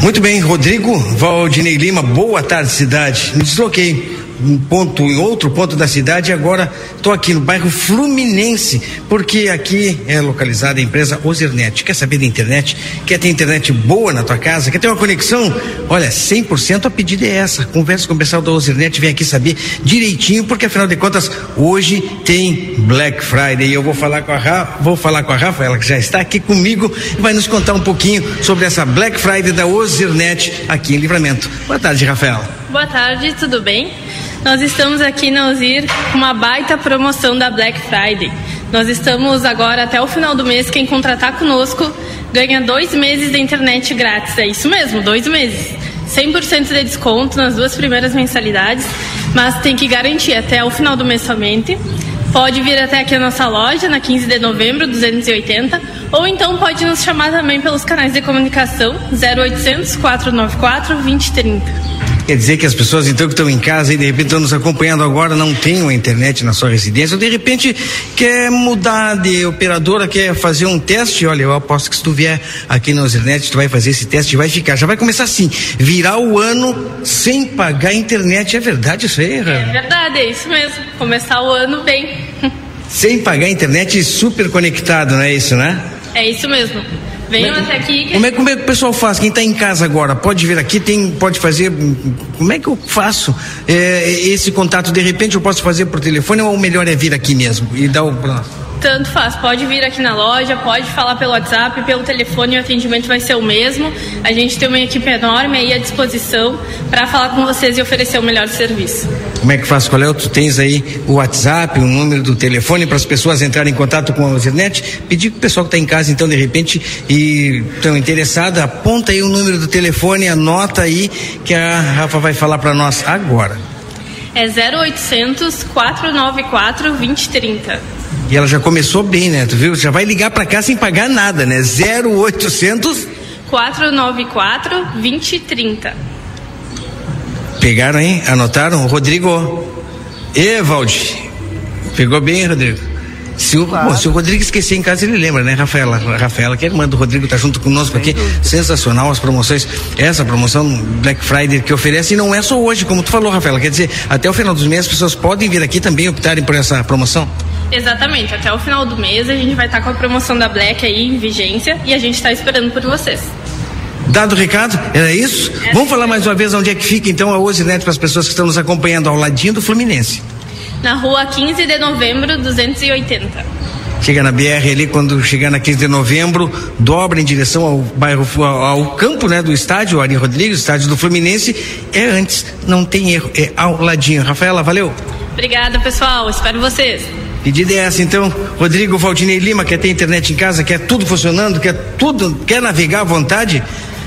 Muito bem, Rodrigo Valdinei Lima, boa tarde, cidade. Me desloquei um ponto, em outro ponto da cidade, e agora estou aqui no bairro Fluminense, porque aqui é localizada a empresa Ozernet. Quer saber da internet? Quer ter internet boa na tua casa? Quer ter uma conexão? Olha, 100% a pedida é essa. Conversa com o pessoal da Ozernet, vem aqui saber direitinho, porque afinal de contas, hoje tem Black Friday. E eu vou falar com a Rafa, vou falar com a Rafa, ela que já está aqui comigo, e vai nos contar um pouquinho sobre essa Black Friday da Ozernet aqui em Livramento. Boa tarde, Rafaela. Boa tarde, tudo bem? Nós estamos aqui na Ozir com uma baita promoção da Black Friday. Nós estamos agora até o final do mês. Quem contratar conosco ganha dois meses de internet grátis. É isso mesmo, dois meses. 100% de desconto nas duas primeiras mensalidades, mas tem que garantir até o final do mês somente. Pode vir até aqui a nossa loja, na 15 de novembro, 280, ou então pode nos chamar também pelos canais de comunicação 0800 494 2030. Quer dizer que as pessoas então que estão em casa e de repente estão nos acompanhando agora não têm uma internet na sua residência, ou de repente quer mudar de operadora, quer fazer um teste, olha, eu aposto que se tu vier aqui na internet, tu vai fazer esse teste e vai ficar. Já vai começar assim, virar o ano sem pagar internet. É verdade isso aí, É verdade, é isso mesmo. Começar o ano bem. Sem pagar internet super conectado, não é isso, né? É isso mesmo. Venham até aqui. Que... Como é, como é que o pessoal faz? Quem está em casa agora pode vir aqui, tem, pode fazer. Como é que eu faço é, esse contato? De repente eu posso fazer por telefone ou o melhor é vir aqui mesmo e dar o. Tanto faz, pode vir aqui na loja, pode falar pelo WhatsApp, pelo telefone, o atendimento vai ser o mesmo. A gente tem uma equipe enorme aí à disposição para falar com vocês e oferecer o melhor serviço. Como é que faz, Qual é? Tu tens aí o WhatsApp, o número do telefone para as pessoas entrarem em contato com a internet? Pedir para o pessoal que está em casa, então, de repente, e estão interessados, aponta aí o número do telefone, anota aí que a Rafa vai falar para nós agora. É 0800 494 2030. E ela já começou bem, né? Tu viu? Já vai ligar para cá sem pagar nada, né? 0800 494 2030. Pegaram, hein? Anotaram? Rodrigo. Evaldi. Pegou bem, Rodrigo? Se o, claro. bom, se o Rodrigo esquecer em casa, ele lembra, né, Rafaela? Rafaela, que é irmã do Rodrigo, tá junto conosco aqui. Sensacional as promoções. Essa promoção Black Friday que oferece, e não é só hoje, como tu falou, Rafaela. Quer dizer, até o final dos meses as pessoas podem vir aqui também optarem por essa promoção? Exatamente, até o final do mês a gente vai estar com a promoção da Black aí em vigência e a gente está esperando por vocês. Dado o recado, era isso? Vamos falar mais uma vez onde é que fica então a Osinet para as pessoas que estão nos acompanhando ao ladinho do Fluminense. Na rua 15 de novembro, 280. Chega na BR ali, quando chegar na 15 de novembro, dobra em direção ao bairro, ao, ao campo, né, do estádio, Ari Rodrigues, estádio do Fluminense. É antes, não tem erro, é ao ladinho. Rafaela, valeu. Obrigada, pessoal. Espero vocês. Pedida é essa então, Rodrigo Valdinei Lima, quer ter internet em casa, quer tudo funcionando, quer tudo, quer navegar à vontade?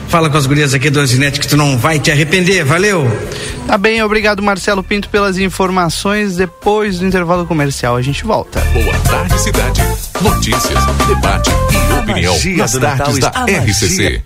Fala com as gurias aqui do Osinet que tu não vai te arrepender, valeu! Tá bem, obrigado Marcelo Pinto pelas informações. Depois do intervalo comercial a gente volta. Boa tarde, cidade. Notícias, debate e opinião magia nas tardes da está- a RCC.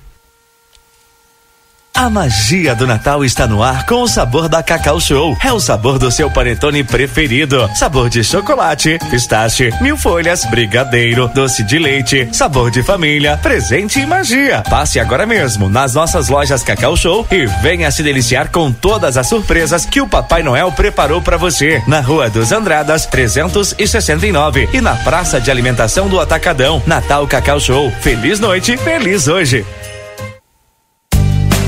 A magia do Natal está no ar com o sabor da Cacau Show. É o sabor do seu panetone preferido. Sabor de chocolate, pistache, mil folhas, brigadeiro, doce de leite, sabor de família, presente e magia. Passe agora mesmo nas nossas lojas Cacau Show e venha se deliciar com todas as surpresas que o Papai Noel preparou para você. Na Rua dos Andradas, 369 e na Praça de Alimentação do Atacadão. Natal Cacau Show. Feliz noite, feliz hoje.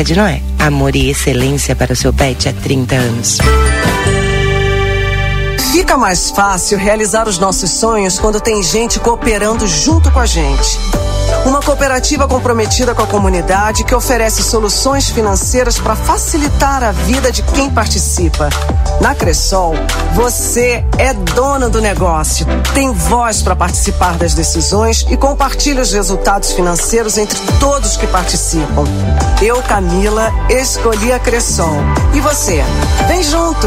de Noé. Amor e excelência para o seu pet há 30 anos. Fica mais fácil realizar os nossos sonhos quando tem gente cooperando junto com a gente. Uma cooperativa comprometida com a comunidade que oferece soluções financeiras para facilitar a vida de quem participa. Na Cressol, você é dona do negócio, tem voz para participar das decisões e compartilha os resultados financeiros entre todos que participam. Eu, Camila, escolhi a Cressol. E você? Vem junto!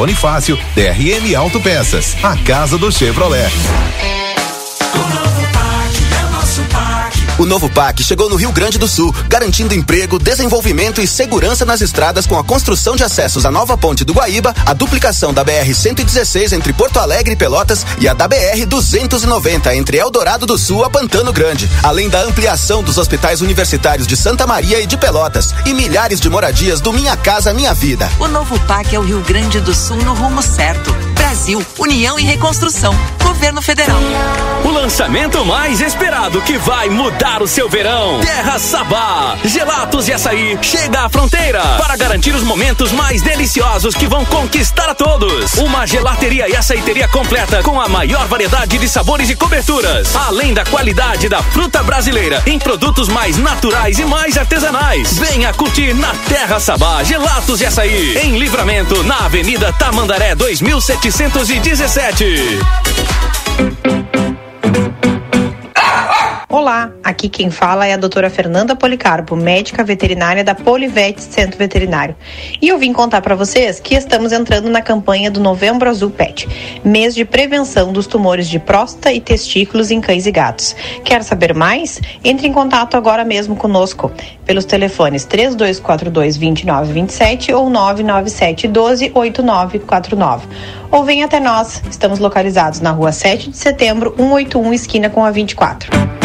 Bonifácio, DRM Autopeças, a casa do Chevrolet. O novo PAC chegou no Rio Grande do Sul, garantindo emprego, desenvolvimento e segurança nas estradas com a construção de acessos à nova ponte do Guaíba, a duplicação da BR-116 entre Porto Alegre e Pelotas e a da BR-290 entre Eldorado do Sul a Pantano Grande, além da ampliação dos hospitais universitários de Santa Maria e de Pelotas e milhares de moradias do Minha Casa Minha Vida. O novo PAC é o Rio Grande do Sul no rumo certo. Brasil, União e Reconstrução. Governo Federal. O lançamento mais esperado que vai mudar o seu verão. Terra Sabá. Gelatos e açaí chega à fronteira para garantir os momentos mais deliciosos que vão conquistar a todos. Uma gelateria e açaiteria completa com a maior variedade de sabores e coberturas, além da qualidade da fruta brasileira em produtos mais naturais e mais artesanais. Venha curtir na Terra Sabá Gelatos e açaí em Livramento na Avenida Tamandaré 2717. Olá, aqui quem fala é a doutora Fernanda Policarpo, médica veterinária da Polivete Centro Veterinário. E eu vim contar para vocês que estamos entrando na campanha do Novembro Azul Pet, mês de prevenção dos tumores de próstata e testículos em cães e gatos. Quer saber mais? Entre em contato agora mesmo conosco pelos telefones 3242 2927 ou 997 12 8949. Ou venha até nós, estamos localizados na rua 7 de setembro, 181, esquina com a 24.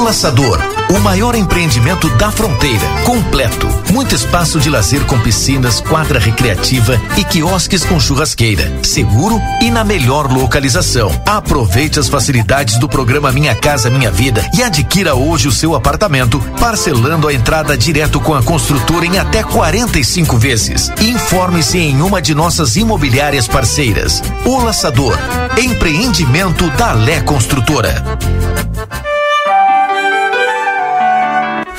O Laçador, o maior empreendimento da fronteira, completo. Muito espaço de lazer com piscinas, quadra recreativa e quiosques com churrasqueira. Seguro e na melhor localização. Aproveite as facilidades do programa Minha Casa Minha Vida e adquira hoje o seu apartamento, parcelando a entrada direto com a construtora em até 45 vezes. Informe-se em uma de nossas imobiliárias parceiras. O Laçador, empreendimento da Lé Construtora.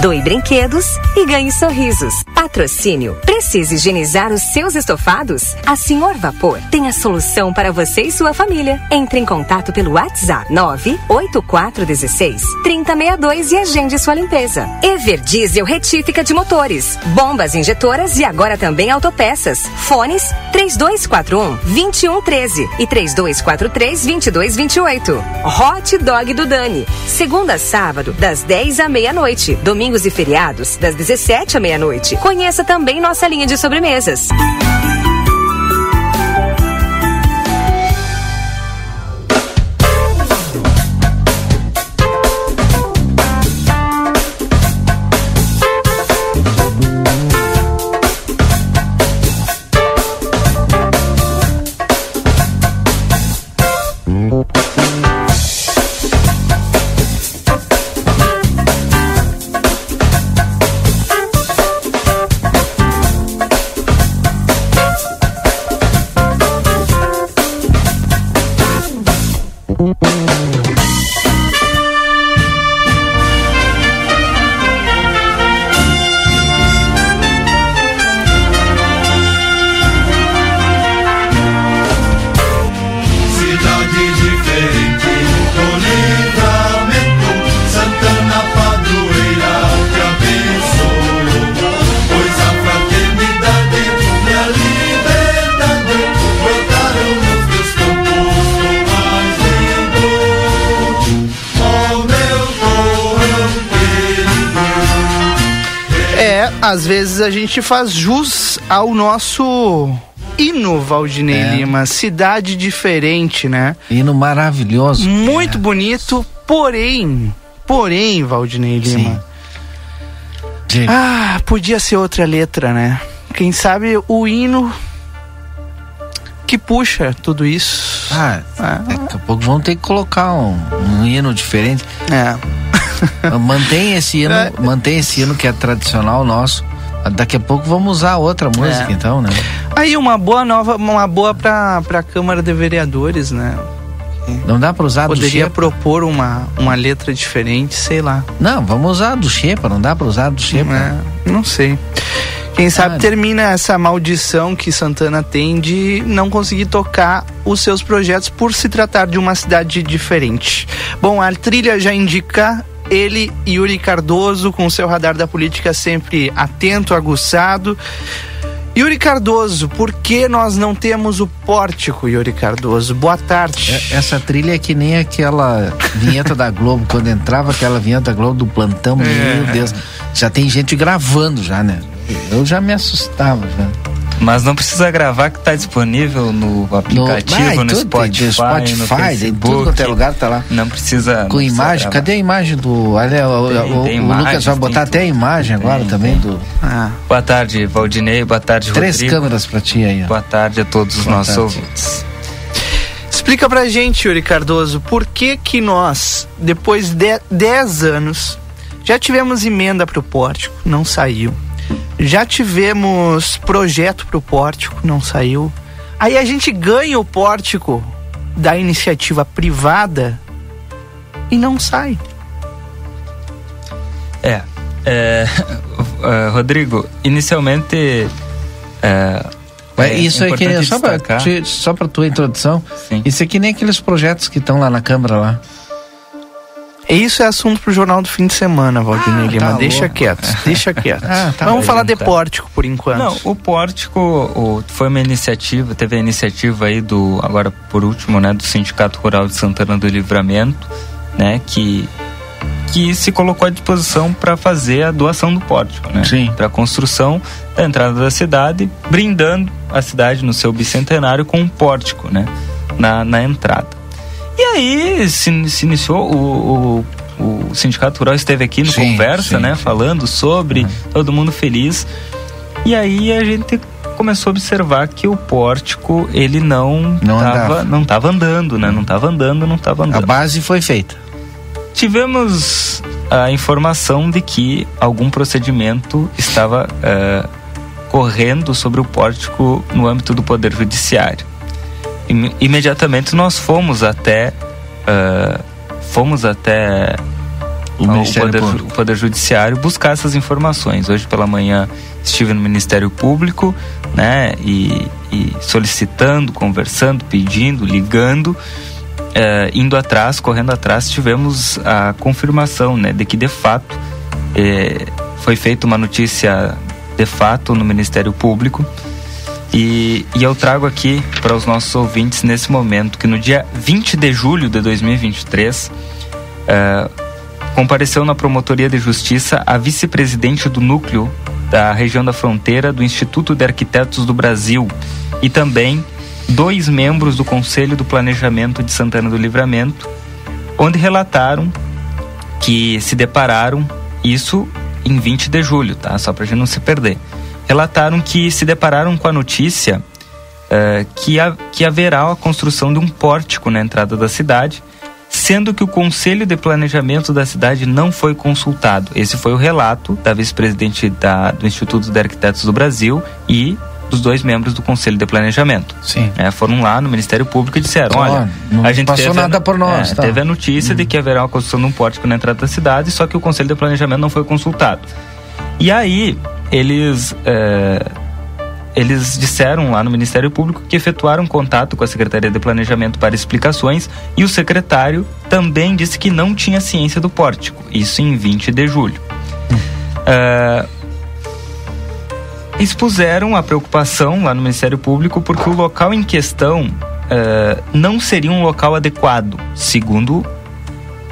doe brinquedos e ganhe sorrisos. Patrocínio. Precisa higienizar os seus estofados? A Senhor Vapor tem a solução para você e sua família. Entre em contato pelo WhatsApp 98416 3062 e agende sua limpeza. Ever Diesel Retífica de Motores, bombas injetoras e agora também autopeças. Fones 3241 2113 e 3243 2228. Hot Dog do Dani. Segunda a sábado, das 10 à meia-noite. Domingos e feriados, das 17 à meia-noite. Conheça também nossa linha de sobremesas. Cidade às vezes a gente faz jus ao nosso hino, Valdinei É. Lima. Cidade diferente, né? Hino maravilhoso. Muito bonito, porém, porém, Valdinei Lima. Ah, podia ser outra letra, né? Quem sabe o hino que puxa tudo isso. Ah, daqui a pouco vão ter que colocar um, um hino diferente. É. mantém esse hino, mantém esse hino que é tradicional nosso. Daqui a pouco vamos usar outra música, É. então, né? Aí uma boa nova, uma boa pra, pra Câmara de Vereadores, né? Não dá pra usar do Poderia Xepa? propor uma, uma letra diferente, sei lá. Não, vamos usar do Xepa, não dá pra usar do Xepa. É, não sei. Quem sabe termina essa maldição que Santana tem de não conseguir tocar os seus projetos por se tratar de uma cidade diferente. Bom, a trilha já indica ele, Yuri Cardoso, com seu radar da política sempre atento, aguçado. Yuri Cardoso, por que nós não temos o pórtico, Yuri Cardoso? Boa tarde. É- Essa trilha é que nem aquela vinheta da Globo, quando entrava aquela vinheta da Globo do plantão, meu É. Deus, já tem gente gravando já, né? Eu já me assustava já. Mas não precisa gravar que tá disponível no aplicativo, Ah, e no, tudo, Spotify, tem Spotify, no tem Facebook. tudo quanto é lugar, tá lá. Não precisa. Com não precisa imagem, gravar. cadê a imagem do. Olha, o, Tem- o- tem o imagens, Lucas vai tem botar até a imagem agora também do. Boa tarde, Valdinei. Boa tarde, Três Rodrigo. câmeras pra ti aí, ó. Boa tarde a todos os nossos tarde. ouvintes. Explica pra gente, Yuri Cardoso, por que que nós, depois de 10 anos, já tivemos emenda pro pórtico, não saiu. Já tivemos projeto pro pórtico, não saiu. Aí a gente ganha o pórtico da iniciativa privada e não sai. É, é, eh, Rodrigo, inicialmente. É, é isso pra, destacar- te- só pra tua introdução, isso aqui nem aqueles projetos que estão lá na Câmara lá. Isso é assunto pro jornal do fim de semana, Valdinei Lima. tá deixa louco. quieto, deixa quieto. Ah, tá Vamos falar de tá. pórtico por enquanto. Não, o pórtico o- foi uma iniciativa, teve a iniciativa aí do, agora por último, né, do Sindicato Rural de Santana do Livramento, né, que que se colocou à disposição para fazer a doação do pórtico, né? Para a construção da entrada da cidade, brindando a cidade no seu bicentenário com um pórtico, né, na, na entrada. E aí se, se iniciou o, o, o Sindicato Rural esteve aqui no Sim, conversa, sim, né, falando sobre todo mundo feliz. E aí a gente começou a observar que o pórtico ele não Não tava, andava. não tava andando, né? Não tava andando, não tava andando. A base foi feita. Tivemos a informação de que algum procedimento estava eh, correndo sobre o pórtico no âmbito do Poder Judiciário. Im- imediatamente nós fomos até eh, fomos até O Ministério Poder, Público. Poder Judiciário buscar essas informações. Hoje pela manhã estive no Ministério Público, né, e, e solicitando, conversando, pedindo, ligando, eh, indo atrás, correndo atrás, tivemos a confirmação, né, de que de fato eh, foi feita uma notícia de fato no Ministério Público. E, e eu trago aqui para os nossos ouvintes nesse momento que no dia 20 de julho de 2023 eh, compareceu na Promotoria de Justiça a vice-presidente do núcleo da região da fronteira do Instituto de Arquitetos do Brasil e também dois membros do Conselho do Planejamento de Santana do Livramento, onde relataram que se depararam, isso em 20 de julho, tá? Só pra gente não se perder. Relataram que se depararam com a notícia eh, que, ha- que haverá a construção de um pórtico na entrada da cidade, sendo que o Conselho de Planejamento da cidade não foi consultado. Esse foi o relato da vice-presidente do Instituto de Arquitetos do Brasil e dos dois membros do Conselho de Planejamento. Sim. É, foram lá no Ministério Público e disseram, olha, não a gente passou teve a- nada por nós, é, tá. teve a notícia de que haverá a construção de um pórtico na entrada da cidade, só que o Conselho de Planejamento não foi consultado. E aí, eles, é, eles disseram lá no Ministério Público que efetuaram contato com a Secretaria de Planejamento para explicações e o secretário também disse que não tinha ciência do pórtico, isso em 20 de julho. É, expuseram a preocupação lá no Ministério Público porque o local em questão eh, não seria um local adequado, segundo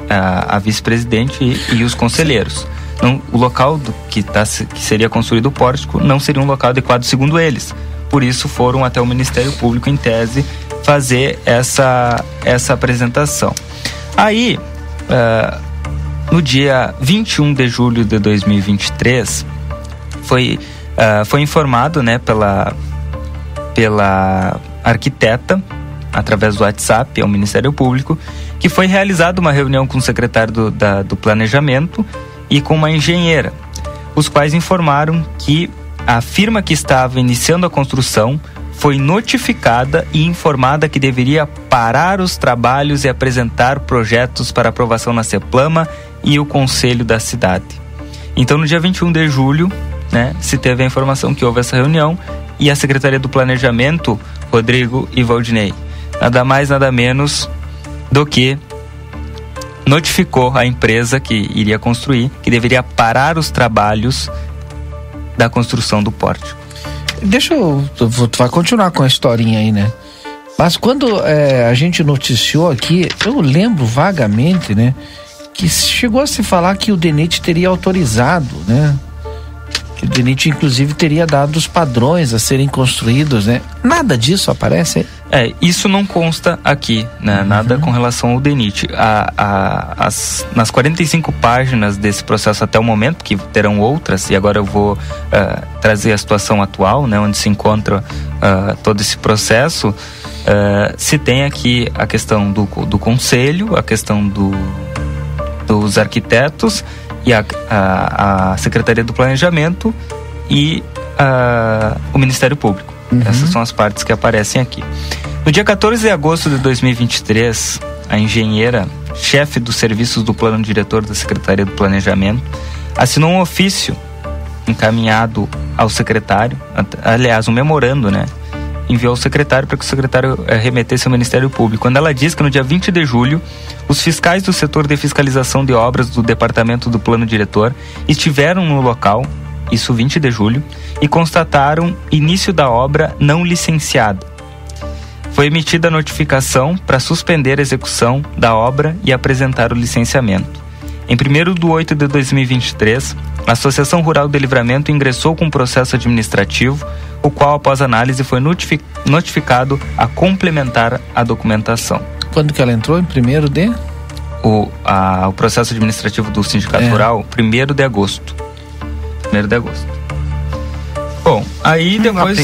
a, a vice-presidente e, e os conselheiros. Não, o local do, que, tá, que seria construído o pórtico não seria um local adequado, segundo eles. Por isso foram até o Ministério Público, em tese, fazer essa, essa apresentação. Aí, eh, no dia 21 de julho de 2023, foi, ah, foi informado né, pela, pela arquiteta, através do WhatsApp, ao Ministério Público, que foi realizada uma reunião com o secretário do, da- do Planejamento e com uma engenheira, os quais informaram que a firma que estava iniciando a construção foi notificada e informada que deveria parar os trabalhos e apresentar projetos para aprovação na CEPLAMA e o Conselho da cidade. Então, no dia 21 de julho, né, se teve a informação que houve essa reunião e a Secretaria do Planejamento, Rodrigo e Valdinei, nada mais, nada menos do que notificou a empresa que iria construir que deveria parar os trabalhos da construção do pórtico. Deixa eu. tu- vai continuar com a historinha aí, né? Mas quando é, a gente noticiou aqui, eu lembro vagamente, né? Que chegou a se falar que o DENIT teria autorizado, né? Que o DENIT, inclusive, teria dado os padrões a serem construídos, né? Nada disso aparece. É, isso não consta aqui, né? Nada com relação ao DENIT. A, a, as, nas 45 páginas desse processo até o momento, que terão outras, e agora eu vou ah, trazer a situação atual, né? Onde se encontra ah, todo esse processo, ah, se tem aqui a questão do, do conselho, a questão do, dos arquitetos e a, a, a Secretaria do Planejamento e ah, o Ministério Público. Essas são as partes que aparecem aqui. No dia 14 de agosto de 2023, a engenheira, chefe dos serviços do plano diretor da Secretaria do Planejamento, assinou um ofício encaminhado ao secretário, aliás, um memorando, né? Enviou ao secretário para que o secretário eh, remetesse ao Ministério Público. Quando ela diz que no dia 20 de julho, os fiscais do setor de fiscalização de obras do Departamento do Plano Diretor estiveram no local, isso 20 de julho, e constataram início da obra não licenciada. Foi emitida a notificação para suspender a execução da obra e apresentar o licenciamento. Em 1 de 8 de 2023, a Associação Rural de Livramento ingressou com um processo administrativo, o qual, após análise, foi notifi- notificado a complementar a documentação. Quando que ela entrou? Em primeiro de? O, a- o processo administrativo do Sindicato É. Rural, 1 de agosto. 1 de agosto. Bom, aí Não dá depois.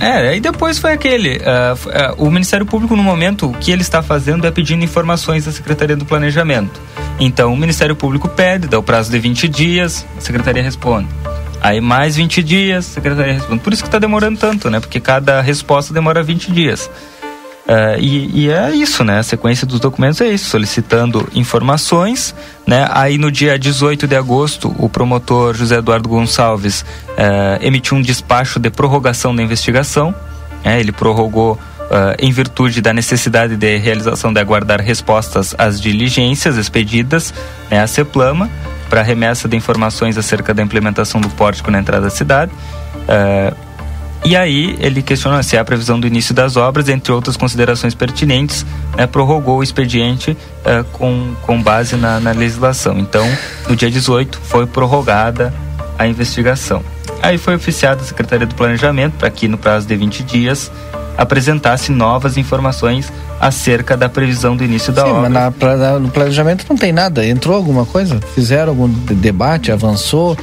É, aí depois foi aquele. f- ah, o Ministério Público, no momento, o que ele está fazendo é pedindo informações da Secretaria do Planejamento. Então, o Ministério Público pede, dá o prazo de 20 dias, a Secretaria responde. Aí, mais 20 dias, a Secretaria responde. Por isso que está demorando tanto, né? Porque cada resposta demora 20 dias. Ah, e, e é isso, né? A sequência dos documentos é isso, solicitando informações, né? Aí no dia 18 de agosto, o promotor José Eduardo Gonçalves eh, emitiu um despacho de prorrogação da investigação. né? Ele prorrogou ah, em virtude da necessidade de realização de aguardar respostas às diligências expedidas né, à CEPLAMA para remessa de informações acerca da implementação do pórtico na entrada da cidade. Ah, e aí ele questionou se a previsão do início das obras, entre outras considerações pertinentes, né, prorrogou o expediente eh, com, com base na, na legislação. Então, no dia 18 foi prorrogada a investigação. Aí foi oficiada a Secretaria do Planejamento para que no prazo de 20 dias apresentasse novas informações acerca da previsão do início da Sim, obra. mas na no planejamento não tem nada. Entrou alguma coisa? Fizeram algum de- debate? Avançou?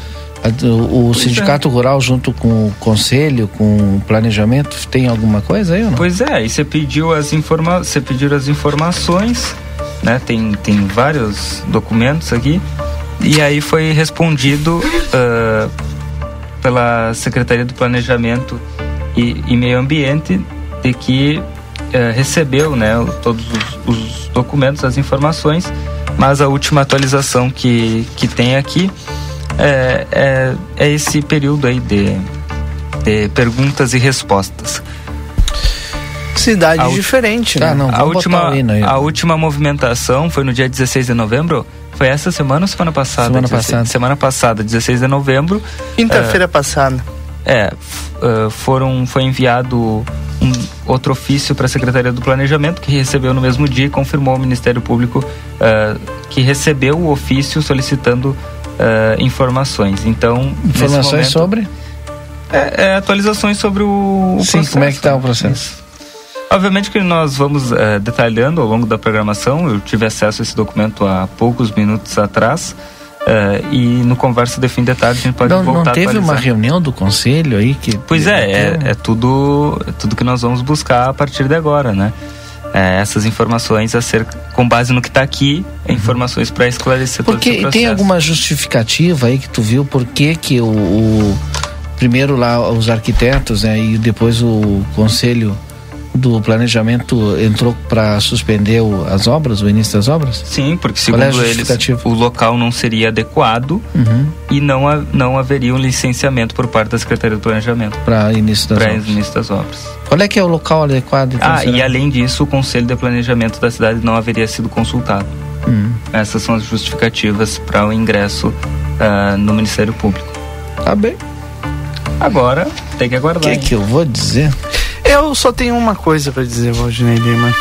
O, Pois sindicato rural junto com o conselho, com o planejamento, tem alguma coisa aí ou não? Pois é, e você pediu as informa você pediu as informações, né? Tem, tem vários documentos aqui. E aí foi respondido ah, pela Secretaria do Planejamento e, e Meio Ambiente de que eh, recebeu né, todos os, os documentos, as informações, mas a última atualização que, que tem aqui é, é, é esse período aí de, de perguntas e respostas. Cidade diferente, né? a, última, a última movimentação foi no dia 16 de novembro. Foi essa semana ou semana passada? Semana 16 passada. Semana passada, 16 de novembro. Quinta-feira passada. É, eh, foram, foi enviado um outro ofício para a Secretaria do Planejamento, que recebeu no mesmo dia e confirmou ao Ministério Público eh, que recebeu o ofício solicitando eh, informações. Então, Informações momento- sobre? É, é, atualizações sobre o, o Sim, processo. como é que está o processo? Obviamente que nós vamos eh, detalhando ao longo da programação. Eu tive acesso a esse documento há poucos minutos atrás. Eh, e no Conversa de Fim de Tarde a gente pode Não, voltar não a teve uma reunião do conselho aí que. Pois é, é, é tudo, é tudo que nós vamos buscar a partir de agora, né? É, essas informações acerca, com base no que está aqui, é informações para esclarecer todo Porque processo. tem alguma justificativa aí que tu viu por que que o, o- primeiro lá os arquitetos né, e depois o conselho do planejamento entrou para suspender o- as obras, o início das obras? Sim, porque é segundo eles, justificativa? o local não seria adequado Uhum. e não, ha- não haveria um licenciamento por parte da Secretaria do Planejamento Para início das para obras. início das obras. Qual é que é o local adequado? então, Ah, será? e além disso, o Conselho de Planejamento da cidade não haveria sido consultado. Hum. Essas são as justificativas para o ingresso ah, no Ministério Público. Tá bem. Agora, tem que O aguardar. que, hein? que eu vou dizer? Eu só tenho uma coisa pra dizer, Valdinei Lima.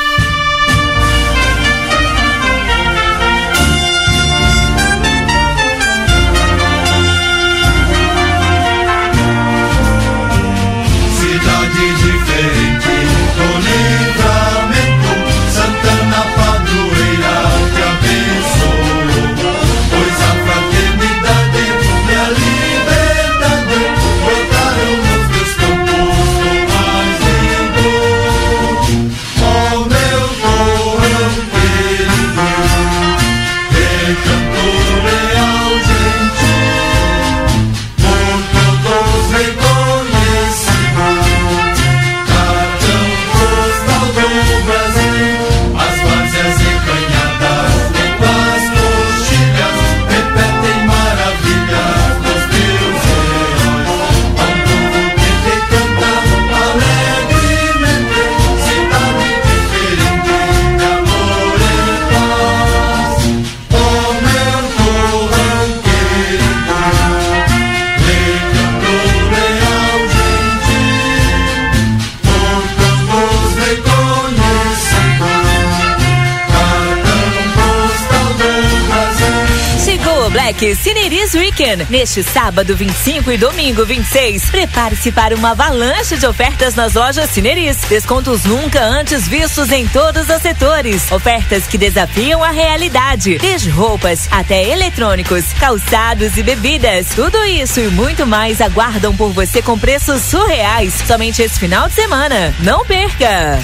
Black Cineris Weekend. Neste sábado 25 e domingo 26, prepare-se para uma avalanche de ofertas nas lojas Cineris. Descontos nunca antes vistos em todos os setores. Ofertas que desafiam a realidade. Desde roupas até eletrônicos, calçados e bebidas. Tudo isso e muito mais aguardam por você com preços surreais somente esse final de semana. Não perca!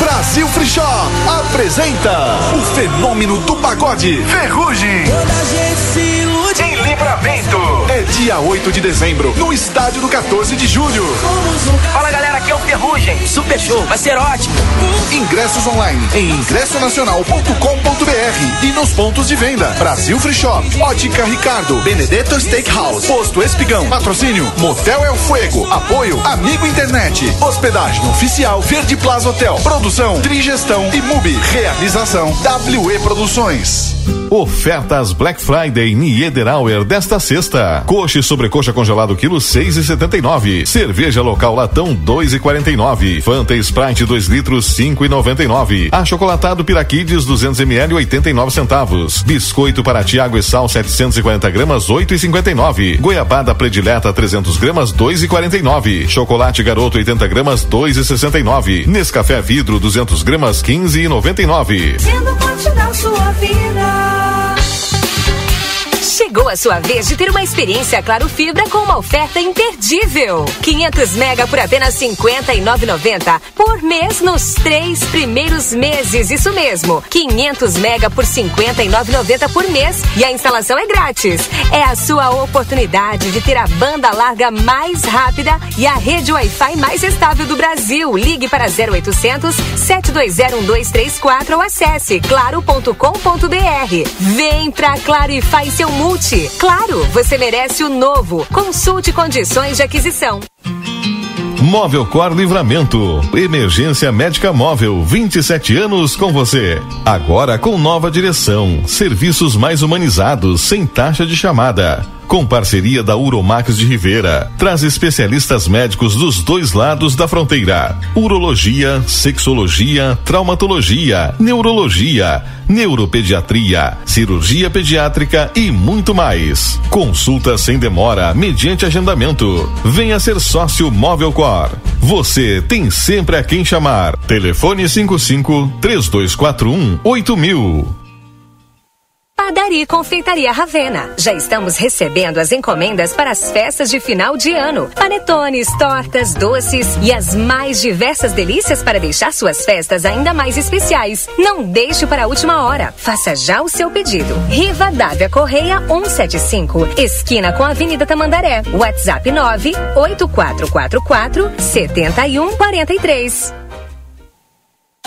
Brasil Free Shop apresenta o fenômeno do pagode Ferrugem. Em livramento. Dia 8 de dezembro, no estádio do 14 de julho. Fala galera, aqui é o Ferrugem. Super show, vai ser ótimo. Ingressos online em ingressonacional.com.br e nos pontos de venda. Brasil Free Shop, Ótica Ricardo, Benedetto Steakhouse, Posto Espigão, Patrocínio Motel El Fuego, Apoio Amigo Internet, Hospedagem Oficial Verde Plaza Hotel, Produção Trigestão e Mubi, Realização WE Produções. Ofertas Black Friday Niederauer desta sexta. Coxa e sobrecoxa congelado quilo seis e setenta e nove. Cerveja local latão dois e quarenta e nove. Fanta Sprite 2 litros cinco e noventa e nove. Achocolatado Piraquides 200 ml 89 centavos. Biscoito para Tiago e Sal 740 gramas 8 e 59. Goiabada predileta 300 gramas 2 e 49. Chocolate Garoto 80 gramas 2 e 69. Nescafé Vidro 200 gramas 15 e 99. Sendo parte da sua vida. Chegou a sua vez de ter uma experiência Claro Fibra com uma oferta imperdível. 500 mega por apenas 59,90 por mês nos três primeiros meses. Isso mesmo, 500 mega por 59,90 por mês e a instalação é grátis. É a sua oportunidade de ter a banda larga mais rápida e a rede Wi-Fi mais estável do Brasil. Ligue para 0800 720 1234 ou acesse claro.com.br. Vem pra Claro e faz seu multi. Claro, você merece o novo. Consulte condições de aquisição. Móvel Cor Livramento. Emergência médica móvel. 27 anos com você. Agora com nova direção. Serviços mais humanizados, sem taxa de chamada. Com parceria da Uromax de Rivera. Traz especialistas médicos dos dois lados da fronteira: urologia, sexologia, traumatologia, neurologia, neuropediatria, cirurgia pediátrica e muito mais. Consulta sem demora, mediante agendamento. Venha ser sócio Móvel Cor. Você tem sempre a quem chamar. Telefone 55 3241 8000. Padaria e Confeitaria Ravena. Já estamos recebendo as encomendas para as festas de final de ano. Panetones, tortas, doces e as mais diversas delícias para deixar suas festas ainda mais especiais. Não deixe para a última hora. Faça já o seu pedido. Riva Dávia Correia 175, esquina com a Avenida Tamandaré. WhatsApp 98444 7143.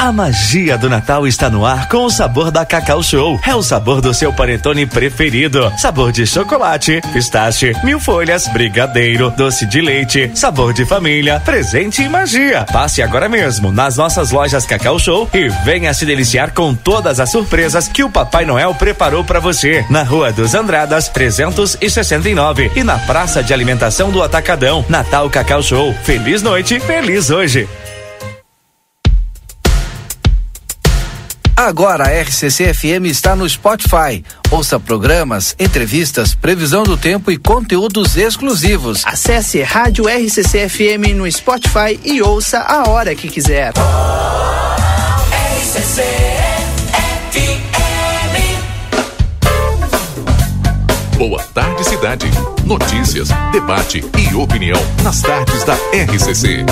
A magia do Natal está no ar com o sabor da Cacau Show. É o sabor do seu panetone preferido. Sabor de chocolate, pistache, mil folhas, brigadeiro, doce de leite, sabor de família, presente e magia. Passe agora mesmo nas nossas lojas Cacau Show e venha se deliciar com todas as surpresas que o Papai Noel preparou para você. Na Rua dos Andradas, 369 e na Praça de Alimentação do Atacadão. Natal Cacau Show. Feliz noite, feliz hoje. Agora a RCC FM está no Spotify. Ouça programas, entrevistas, previsão do tempo e conteúdos exclusivos. Acesse Rádio RCC FM no Spotify e ouça a hora que quiser. Boa tarde, cidade. Notícias, debate e opinião nas tardes da RCC.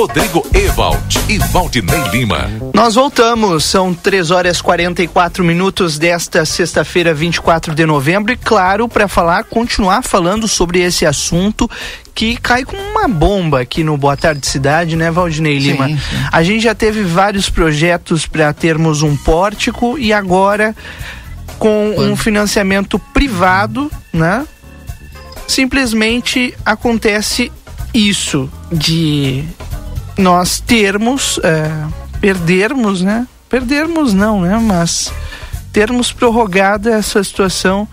Rodrigo Ewald e Valdinei Lima. Nós voltamos, são 3 horas 44 minutos desta sexta-feira, 24 de novembro, e claro, para falar, continuar falando sobre esse assunto que cai como uma bomba aqui no Boa Tarde Cidade, né, Valdinei Lima? sim. A gente já teve vários projetos para termos um pórtico e agora com um financiamento privado, né? Simplesmente acontece isso de nós termos, é, perdermos, né? Perdermos não, né? Mas termos prorrogada essa situação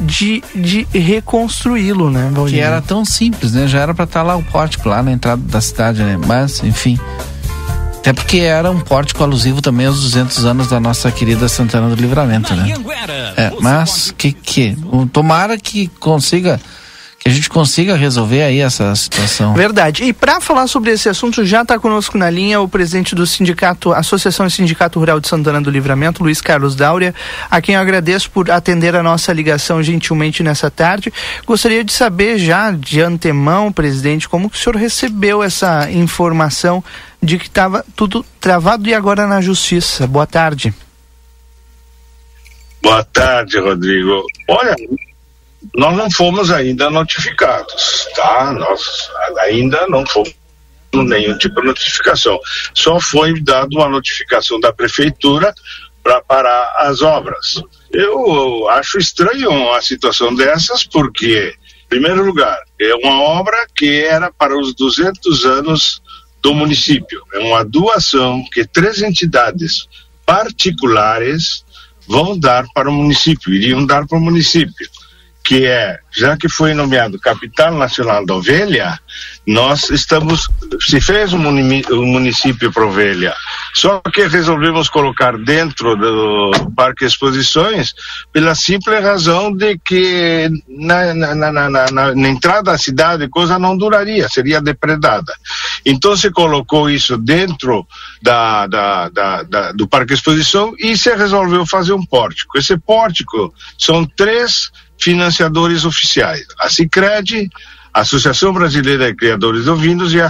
de, de reconstruí-lo, né, Que era tão simples, né? Já era pra estar lá o pórtico, lá na entrada da cidade, né? Mas, enfim. Até porque era um pórtico alusivo também aos 200 anos da nossa querida Santana do Livramento, né? É, mas que que tomara que consiga que a gente consiga resolver aí essa situação. Verdade. E para falar sobre esse assunto, já está conosco na linha o presidente do sindicato, Associação e Sindicato Rural de Santana do Livramento, Luiz Carlos Dáurea, a quem eu agradeço por atender a nossa ligação gentilmente nessa tarde. Gostaria de saber já de antemão, presidente, como que o senhor recebeu essa informação de que estava tudo travado e agora na justiça. Boa tarde. Boa tarde, Rodrigo. Olha, nós não fomos ainda notificados, tá? Nós ainda não fomos nenhum tipo de notificação. Só foi dada uma notificação da prefeitura para parar as obras. Eu acho estranho uma situação dessas, porque, em primeiro lugar, é uma obra que era para os 200 anos do município. É uma doação que três entidades particulares vão dar para o município, iriam dar para o município que é, já que foi nomeado capital nacional da ovelha, nós estamos, se fez um, município para ovelha, só que resolvemos colocar dentro do Parque Exposições pela simples razão de que na, na, na, na entrada da cidade coisa não duraria, seria depredada. Então se colocou isso dentro da, da, da, da do Parque Exposição e se resolveu fazer um pórtico. Esse pórtico são três financiadores oficiais: a Cicred, a Associação Brasileira de Criadores de Ovinos e a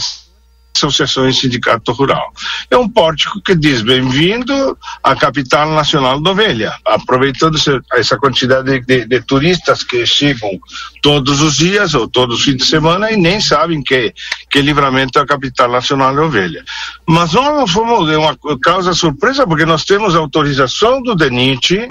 Associação e Sindicato Rural. É um pórtico que diz bem-vindo à capital nacional da ovelha, aproveitando essa quantidade de, de, turistas que chegam todos os dias ou todos os fins de semana e nem sabem que, que livramento é a capital nacional da ovelha. Mas nós fomos é uma causa surpresa porque nós temos autorização do DENIT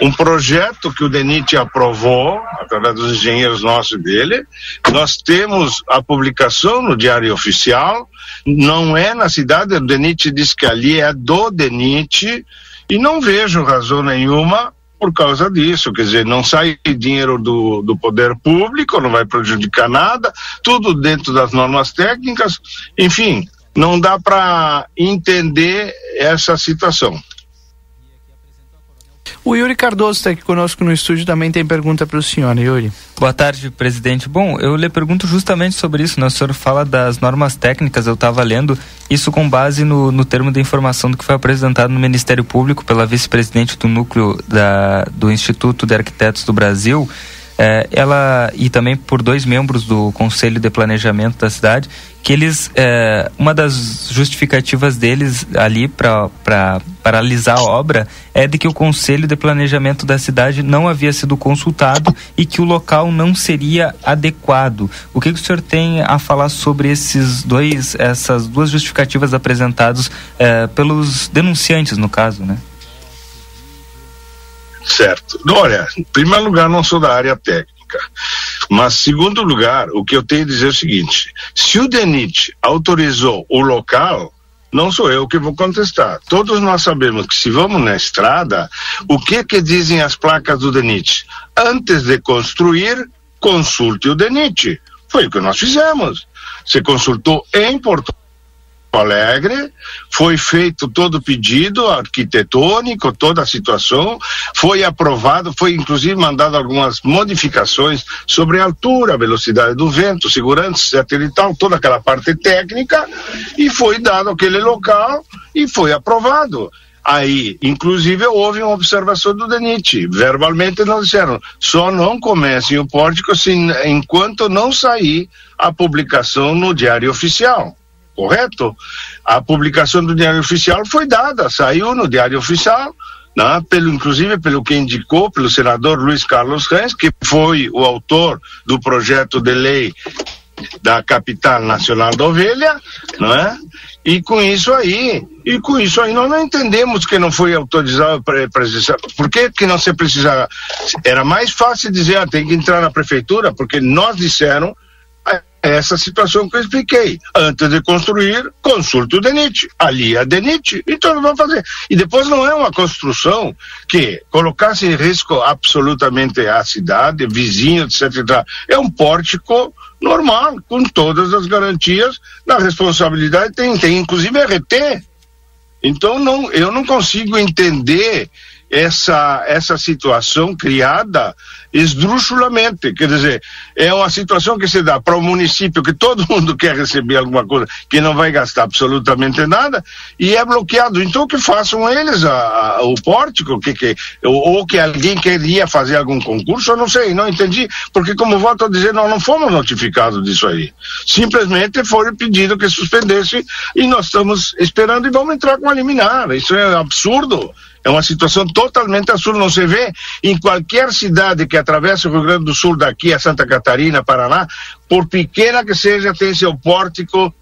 um projeto que o DENIT aprovou, através dos engenheiros nossos dele. Nós temos a publicação no Diário Oficial, não é na cidade, o DENIT diz que ali é do DENIT, e não vejo razão nenhuma por causa disso, quer dizer, não sai dinheiro do, do poder público, não vai prejudicar nada, tudo dentro das normas técnicas, enfim, não dá para entender essa situação. O Yuri Cardoso está aqui conosco no estúdio, também tem pergunta para o senhor, Yuri. Boa tarde, presidente. Bom, eu lhe pergunto justamente sobre isso, né? O senhor fala das normas técnicas, eu estava lendo isso com base no, no termo de informação do que foi apresentado no Ministério Público pela vice-presidente do núcleo da, do Instituto de Arquitetos do Brasil, é, ela e também por dois membros do Conselho de Planejamento da cidade, que eles é, uma das justificativas deles ali para paralisar a obra é de que o Conselho de Planejamento da cidade não havia sido consultado e que o local não seria adequado. O que, que o senhor tem a falar sobre esses dois essas duas justificativas apresentadas é, pelos denunciantes no caso, né? Certo. Olha, em primeiro lugar, não sou da área técnica. Mas, segundo lugar, o que eu tenho a dizer é o seguinte: se o DENIT autorizou o local, não sou eu que vou contestar. Todos nós sabemos que se vamos na estrada, o que que dizem as placas do DENIT? Antes de construir, consulte o DENIT. Foi o que nós fizemos. Você consultou em Porto Alegre, foi feito todo o pedido arquitetônico, toda a situação, foi aprovado, foi inclusive mandado algumas modificações sobre a altura, velocidade do vento, segurança satelital, toda aquela parte técnica, e foi dado aquele local e foi aprovado. Aí, inclusive, houve uma observação do DENIT. Verbalmente não disseram, só não comecem o pórtico se, enquanto não sair a publicação no Diário Oficial correto? A publicação do Diário Oficial foi dada, saiu no Diário Oficial, né, pelo, inclusive pelo que indicou, pelo senador Luiz Carlos Reis, que foi o autor do projeto de lei da capital nacional da ovelha, não é? E com isso aí, e com isso aí nós não entendemos que não foi autorizado para. Por que, que não se precisava? Era mais fácil dizer, ah, tem que entrar na prefeitura, porque nós disseram essa situação que eu expliquei. Antes de construir, consulte o DENIT. Ali é a DENIT. Então vamos fazer. E depois não é uma construção que colocasse em risco absolutamente a cidade, vizinhos, etc. É um pórtico normal, com todas as garantias. Na responsabilidade tem, tem inclusive RT. Então não, eu não consigo entender essa, essa situação criada esdrúxulamente. Quer dizer, é uma situação que se dá para o um município que todo mundo quer receber alguma coisa que não vai gastar absolutamente nada e é bloqueado. Então que façam eles a, a, o pórtico, que, que, ou, ou, que alguém queria fazer algum concurso, eu não sei, não entendi. Porque, como volto a dizer, nós não fomos notificados disso aí. Simplesmente foi pedido que suspendesse e nós estamos esperando e vamos entrar com a liminar. Isso é absurdo. É uma situação totalmente absurda. Não se vê em qualquer cidade que atravessa o Rio Grande do Sul, daqui a Santa Catarina, Paraná, por pequena que seja, tem seu pórtico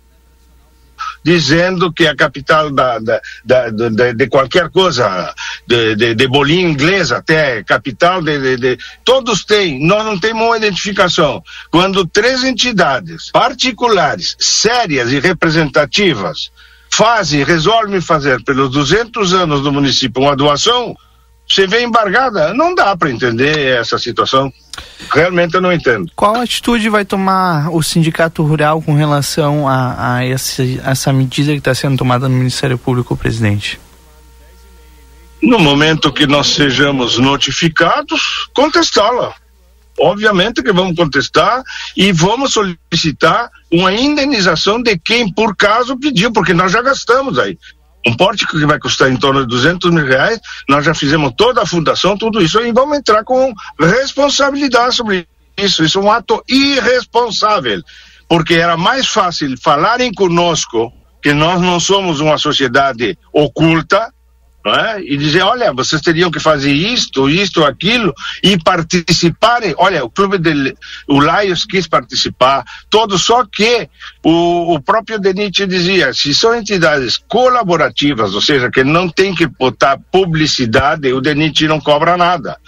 dizendo que é a capital da, da, da, de, qualquer coisa, de, de, de bolinha inglesa até capital de, de, Todos têm, nós não temos uma identificação. Quando três entidades particulares, sérias e representativas, fazem, resolvem fazer pelos 200 anos do município uma doação, você vê embargada. Não dá para entender essa situação. Realmente eu não entendo. Qual atitude vai tomar o Sindicato Rural com relação a, a esse, essa medida que está sendo tomada no Ministério Público, presidente? No momento que nós sejamos notificados, contestá-la. Obviamente que vamos contestar e vamos solicitar uma indenização de quem por caso pediu, porque nós já gastamos aí. Um pórtico que vai custar em torno de 200 mil reais, nós já fizemos toda a fundação, tudo isso, e vamos entrar com responsabilidade sobre isso. Isso é um ato irresponsável, porque era mais fácil falarem conosco que nós não somos uma sociedade oculta, é? e dizer, olha, vocês teriam que fazer isto, isto, aquilo, e participarem. Olha, o clube de, o Lions quis participar, todo, só que o, o próprio Denit dizia, se são entidades colaborativas, ou seja, que não tem que botar publicidade, o Denit não cobra nada.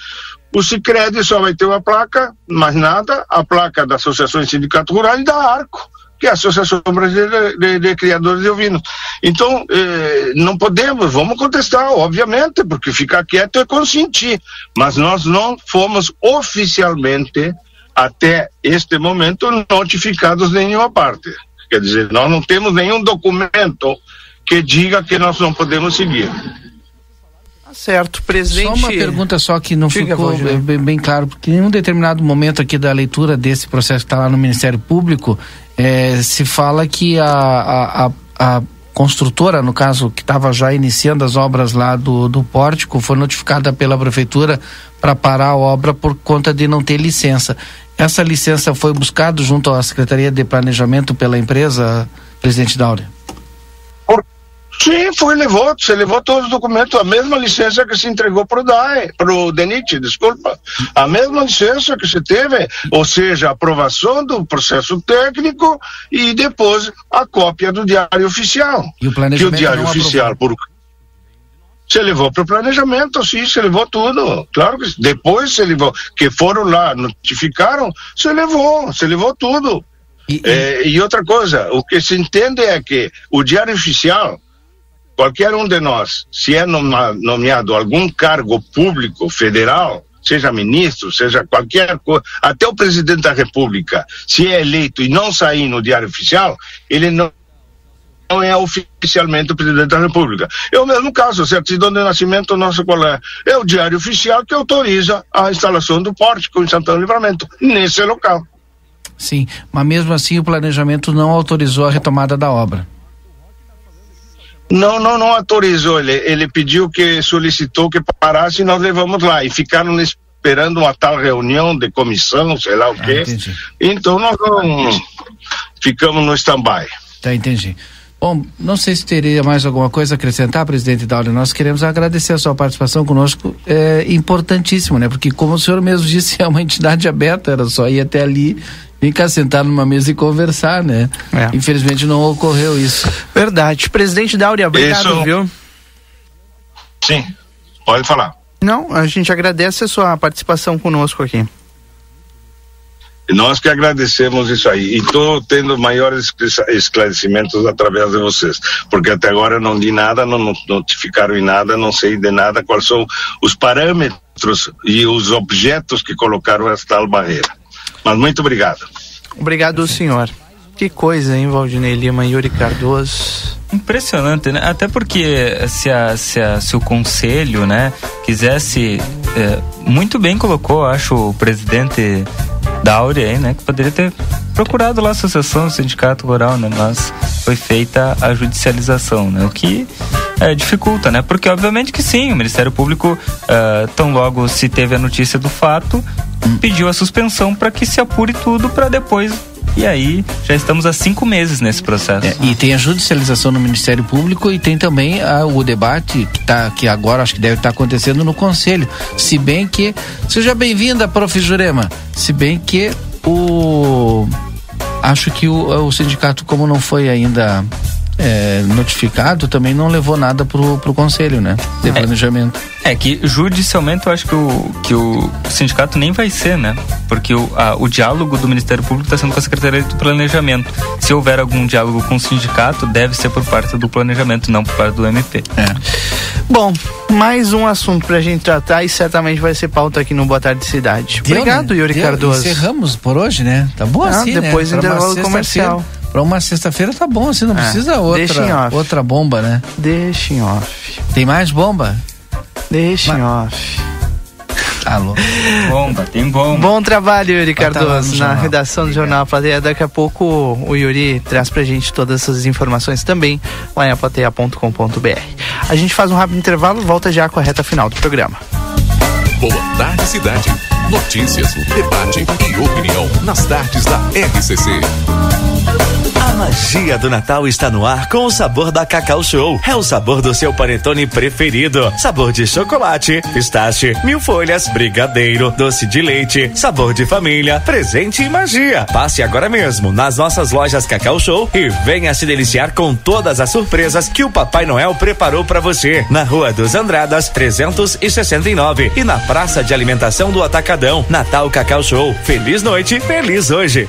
O Sicredi só vai ter uma placa, mais nada, a placa da Associação Sindicato Rural e da Arco que é a Associação Brasileira de, de Criadores de Ovinos. Então, eh, não podemos, vamos contestar, obviamente, porque ficar quieto é consentir, mas nós não fomos oficialmente, até este momento, notificados de nenhuma parte. Quer dizer, nós não temos nenhum documento que diga que nós não podemos seguir. Certo, presidente. Só uma pergunta só que não Fica, ficou bem, bem, claro, porque em um determinado momento aqui da leitura desse processo que está lá no Ministério Público, é, se fala que a, a, a, a construtora, no caso, que estava já iniciando as obras lá do, do pórtico, foi notificada pela prefeitura para parar a obra por conta de não ter licença. Essa licença foi buscada junto à Secretaria de Planejamento pela empresa, presidente Dáurea? Sim, foi, levou, você levou todos os documentos, a mesma licença que se entregou para o DAE, para o DENIT, desculpa, a mesma licença que se teve, ou seja, a aprovação do processo técnico e depois a cópia do diário oficial. E o planejamento que o diário oficial, por você levou para o planejamento, sim, você levou tudo. Claro que depois você levou, que foram lá, notificaram, você levou, você levou tudo. E, e... É, e outra coisa, o que se entende é que o diário oficial qualquer um de nós, se é nomeado algum cargo público federal, seja ministro, seja qualquer coisa, até o presidente da República, se é eleito e não sair no Diário Oficial, ele não é oficialmente o presidente da República. É o mesmo caso, certidão de nascimento nosso qual é? É o diário oficial que autoriza a instalação do pórtico em Santana Livramento, nesse local. Sim, mas mesmo assim o planejamento não autorizou a retomada da obra. Não, não, não autorizou. Ele, ele pediu que solicitou que parasse e nós levamos lá. E ficaram esperando uma tal reunião de comissão, sei lá o ah, quê. Entendi. Então nós não ficamos no stand-by. Tá, entendi. Bom, não sei se teria mais alguma coisa a acrescentar, presidente Dauli. Nós queremos agradecer a sua participação conosco. É importantíssimo, né? Porque, como o senhor mesmo disse, é uma entidade aberta, era só ir até ali ficar sentado numa mesa e conversar, né? É. Infelizmente não ocorreu isso. Verdade. Presidente Dáurea, obrigado, isso... viu? Sim, pode falar. Não, a gente agradece a sua participação conosco aqui. Nós que agradecemos isso aí. E estou tendo maiores esclarecimento esclarecimentos através de vocês, porque até agora não li nada, não notificaram em nada, não sei de nada quais são os parâmetros e os objetos que colocaram essa tal barreira. Mas muito obrigado. Obrigado, senhor. Que coisa, hein, Valdinei Lima e Yuri Cardoso. Impressionante, né? Até porque se, a, se, a, se o conselho, né, quisesse, é, muito bem colocou, acho, o presidente da Áurea aí, né, que poderia ter procurado lá a associação, o sindicato rural, né, mas foi feita a judicialização, né, o que é, dificulta, né, porque obviamente que sim, o Ministério Público, é, tão logo se teve a notícia do fato, pediu a suspensão para que se apure tudo para depois e aí, já estamos há cinco meses nesse processo. É, e tem a judicialização no Ministério Público e tem também a, o debate que, tá, que agora acho que deve estar acontecendo no Conselho. Se bem que. Seja bem-vinda, prof. Jurema. Se bem que o. Acho que o, o sindicato, como não foi ainda é, notificado, também não levou nada pro, pro conselho, né? De planejamento. É que judicialmente eu acho que o, que o sindicato nem vai ser, né? Porque o, a, o diálogo do Ministério Público está sendo com a Secretaria do Planejamento. Se houver algum diálogo com o sindicato, deve ser por parte do planejamento, não por parte do MP. É. Bom, mais um assunto pra gente tratar e certamente vai ser pauta aqui no Boa Tarde Cidade. Deu, Obrigado, né? Yuri Deu. Cardoso. Encerramos por hoje, né? Tá bom Ah, assim, depois né? uma intervalo comercial. Pra uma sexta-feira tá bom, assim, não É, precisa deixa em outra, off. outra bomba, né? Deixa em off. Tem mais bomba? Deixa em off. Alô. Bomba, tem bomba. Bom trabalho, Yuri tá Cardoso, na jornal. redação do Jornal Plateia. Daqui a pouco o Yuri traz pra gente todas essas informações também lá em aplateia.com.br. A gente faz um rápido intervalo, volta já com a reta final do programa. Boa tarde, cidade. Notícias, debate e opinião nas tardes da RCC. A magia do Natal está no ar com o sabor da Cacau Show. É o sabor do seu panetone preferido. Sabor de chocolate, pistache, mil folhas, brigadeiro, doce de leite, sabor de família, presente e magia. Passe agora mesmo nas nossas lojas Cacau Show e venha se deliciar com todas as surpresas que o Papai Noel preparou para você. Na Rua dos Andradas, 369 e na Praça de Alimentação do Atacadão. Natal Cacau Show. Feliz noite, feliz hoje.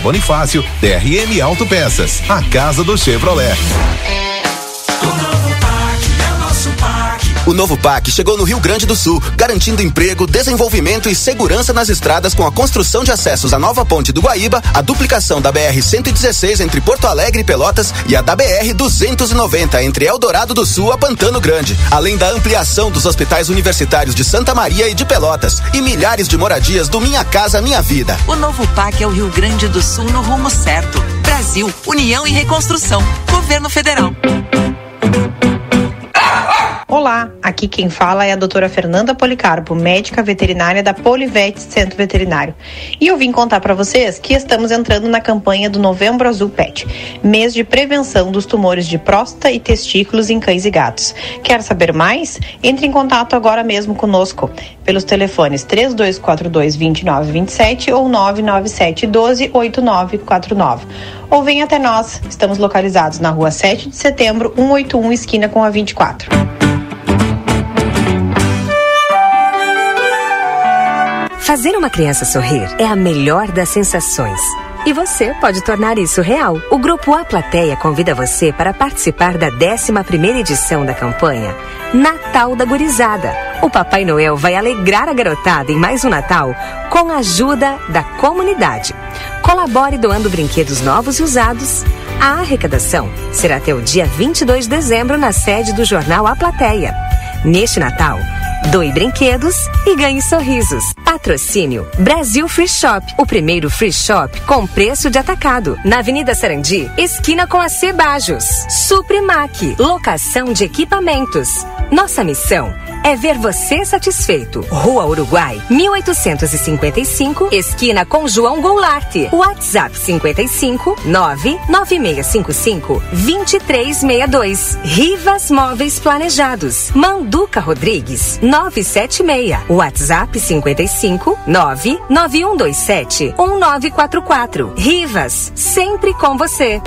Bonifácio, DRM Autopeças, a casa do Chevrolet. O novo PAC chegou no Rio Grande do Sul, garantindo emprego, desenvolvimento e segurança nas estradas com a construção de acessos à nova ponte do Guaíba, a duplicação da BR-116 entre Porto Alegre e Pelotas e a da BR-290 entre Eldorado do Sul a Pantano Grande, além da ampliação dos hospitais universitários de Santa Maria e de Pelotas e milhares de moradias do Minha Casa Minha Vida. O novo PAC é o Rio Grande do Sul no rumo certo. Brasil, União e Reconstrução. Governo Federal. Olá, aqui quem fala é a doutora Fernanda Policarpo, médica veterinária da Polivete Centro Veterinário. E eu vim contar para vocês que estamos entrando na campanha do Novembro Azul Pet, mês de prevenção dos tumores de próstata e testículos em cães e gatos. Quer saber mais? Entre em contato agora mesmo conosco pelos telefones 3242 2927 ou 997 12 8949. Ou venha até nós. Estamos localizados na rua 7 de setembro, 181, esquina com a 24. Fazer uma criança sorrir é a melhor das sensações. E você pode tornar isso real. O Grupo A Plateia convida você para participar da 11ª edição da campanha Natal da Gurizada. O Papai Noel vai alegrar a garotada em mais um Natal com a ajuda da comunidade. Colabore doando brinquedos novos e usados. A arrecadação será até o dia 22 de dezembro na sede do jornal A Plateia. Neste Natal, Doe brinquedos e ganhe sorrisos. Patrocínio Brasil Free Shop, o primeiro free shop com preço de atacado. Na Avenida Sarandi, esquina com a Cebajos. Suprimac, locação de equipamentos. Nossa missão é ver você satisfeito. Rua Uruguai, 1855, esquina com João Goulart. WhatsApp 55 99655 2362. Rivas Móveis Planejados. Manduca Rodrigues, 976. WhatsApp 55 99127 1944. Rivas, sempre com você.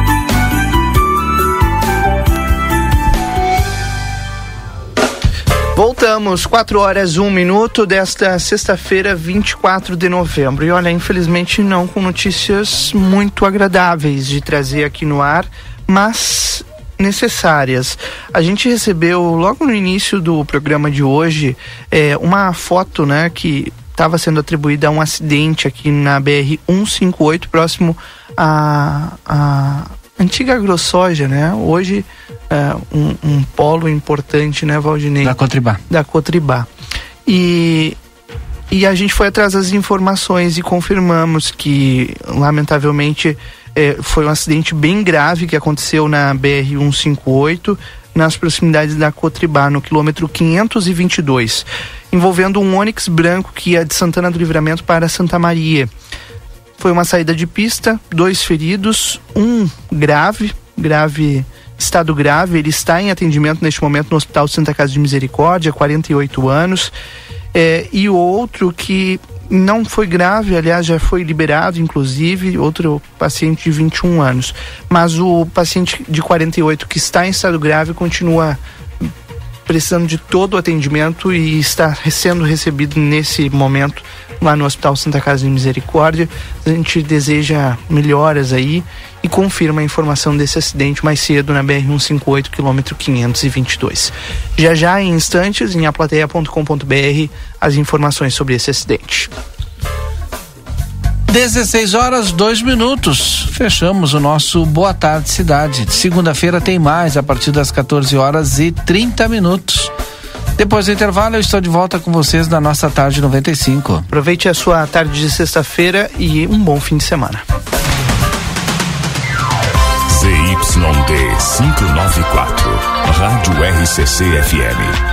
Voltamos, 4 horas 1 minuto desta sexta-feira, 24 de novembro. E olha, infelizmente não com notícias muito agradáveis de trazer aqui no ar, mas necessárias. A gente recebeu logo no início do programa de hoje é, uma foto, né, que estava sendo atribuída a um acidente aqui na BR 158, próximo a, a antiga Grossoja, né? Hoje é, um, um, polo importante, né, Valdinei? Da Cotribá. Da Cotribá. E, e a gente foi atrás das informações e confirmamos que, lamentavelmente, é, foi um acidente bem grave que aconteceu na BR-158, nas proximidades da Cotribá, no quilômetro 522, envolvendo um Onix branco que ia de Santana do Livramento para Santa Maria. Foi uma saída de pista, dois feridos, um grave, grave estado grave, ele está em atendimento neste momento no Hospital Santa Casa de Misericórdia, 48 anos, é, e outro que não foi grave, aliás, já foi liberado, inclusive, outro paciente de 21 anos. Mas o paciente de 48 que está em estado grave continua precisando de todo o atendimento e está sendo recebido nesse momento lá no Hospital Santa Casa de Misericórdia. A gente deseja melhoras aí e confirma a informação desse acidente mais cedo na BR-158, quilômetro 522. Já já, em instantes, em aplateia.com.br, as informações sobre esse acidente. 16 horas, 2 minutos. Fechamos o nosso Boa Tarde Cidade. Segunda-feira tem mais, a partir das 14 horas e 30 minutos. Depois do intervalo, eu estou de volta com vocês na nossa tarde 95. Aproveite a sua tarde de sexta-feira e um bom fim de semana. ZYD 594, Rádio RCC FM.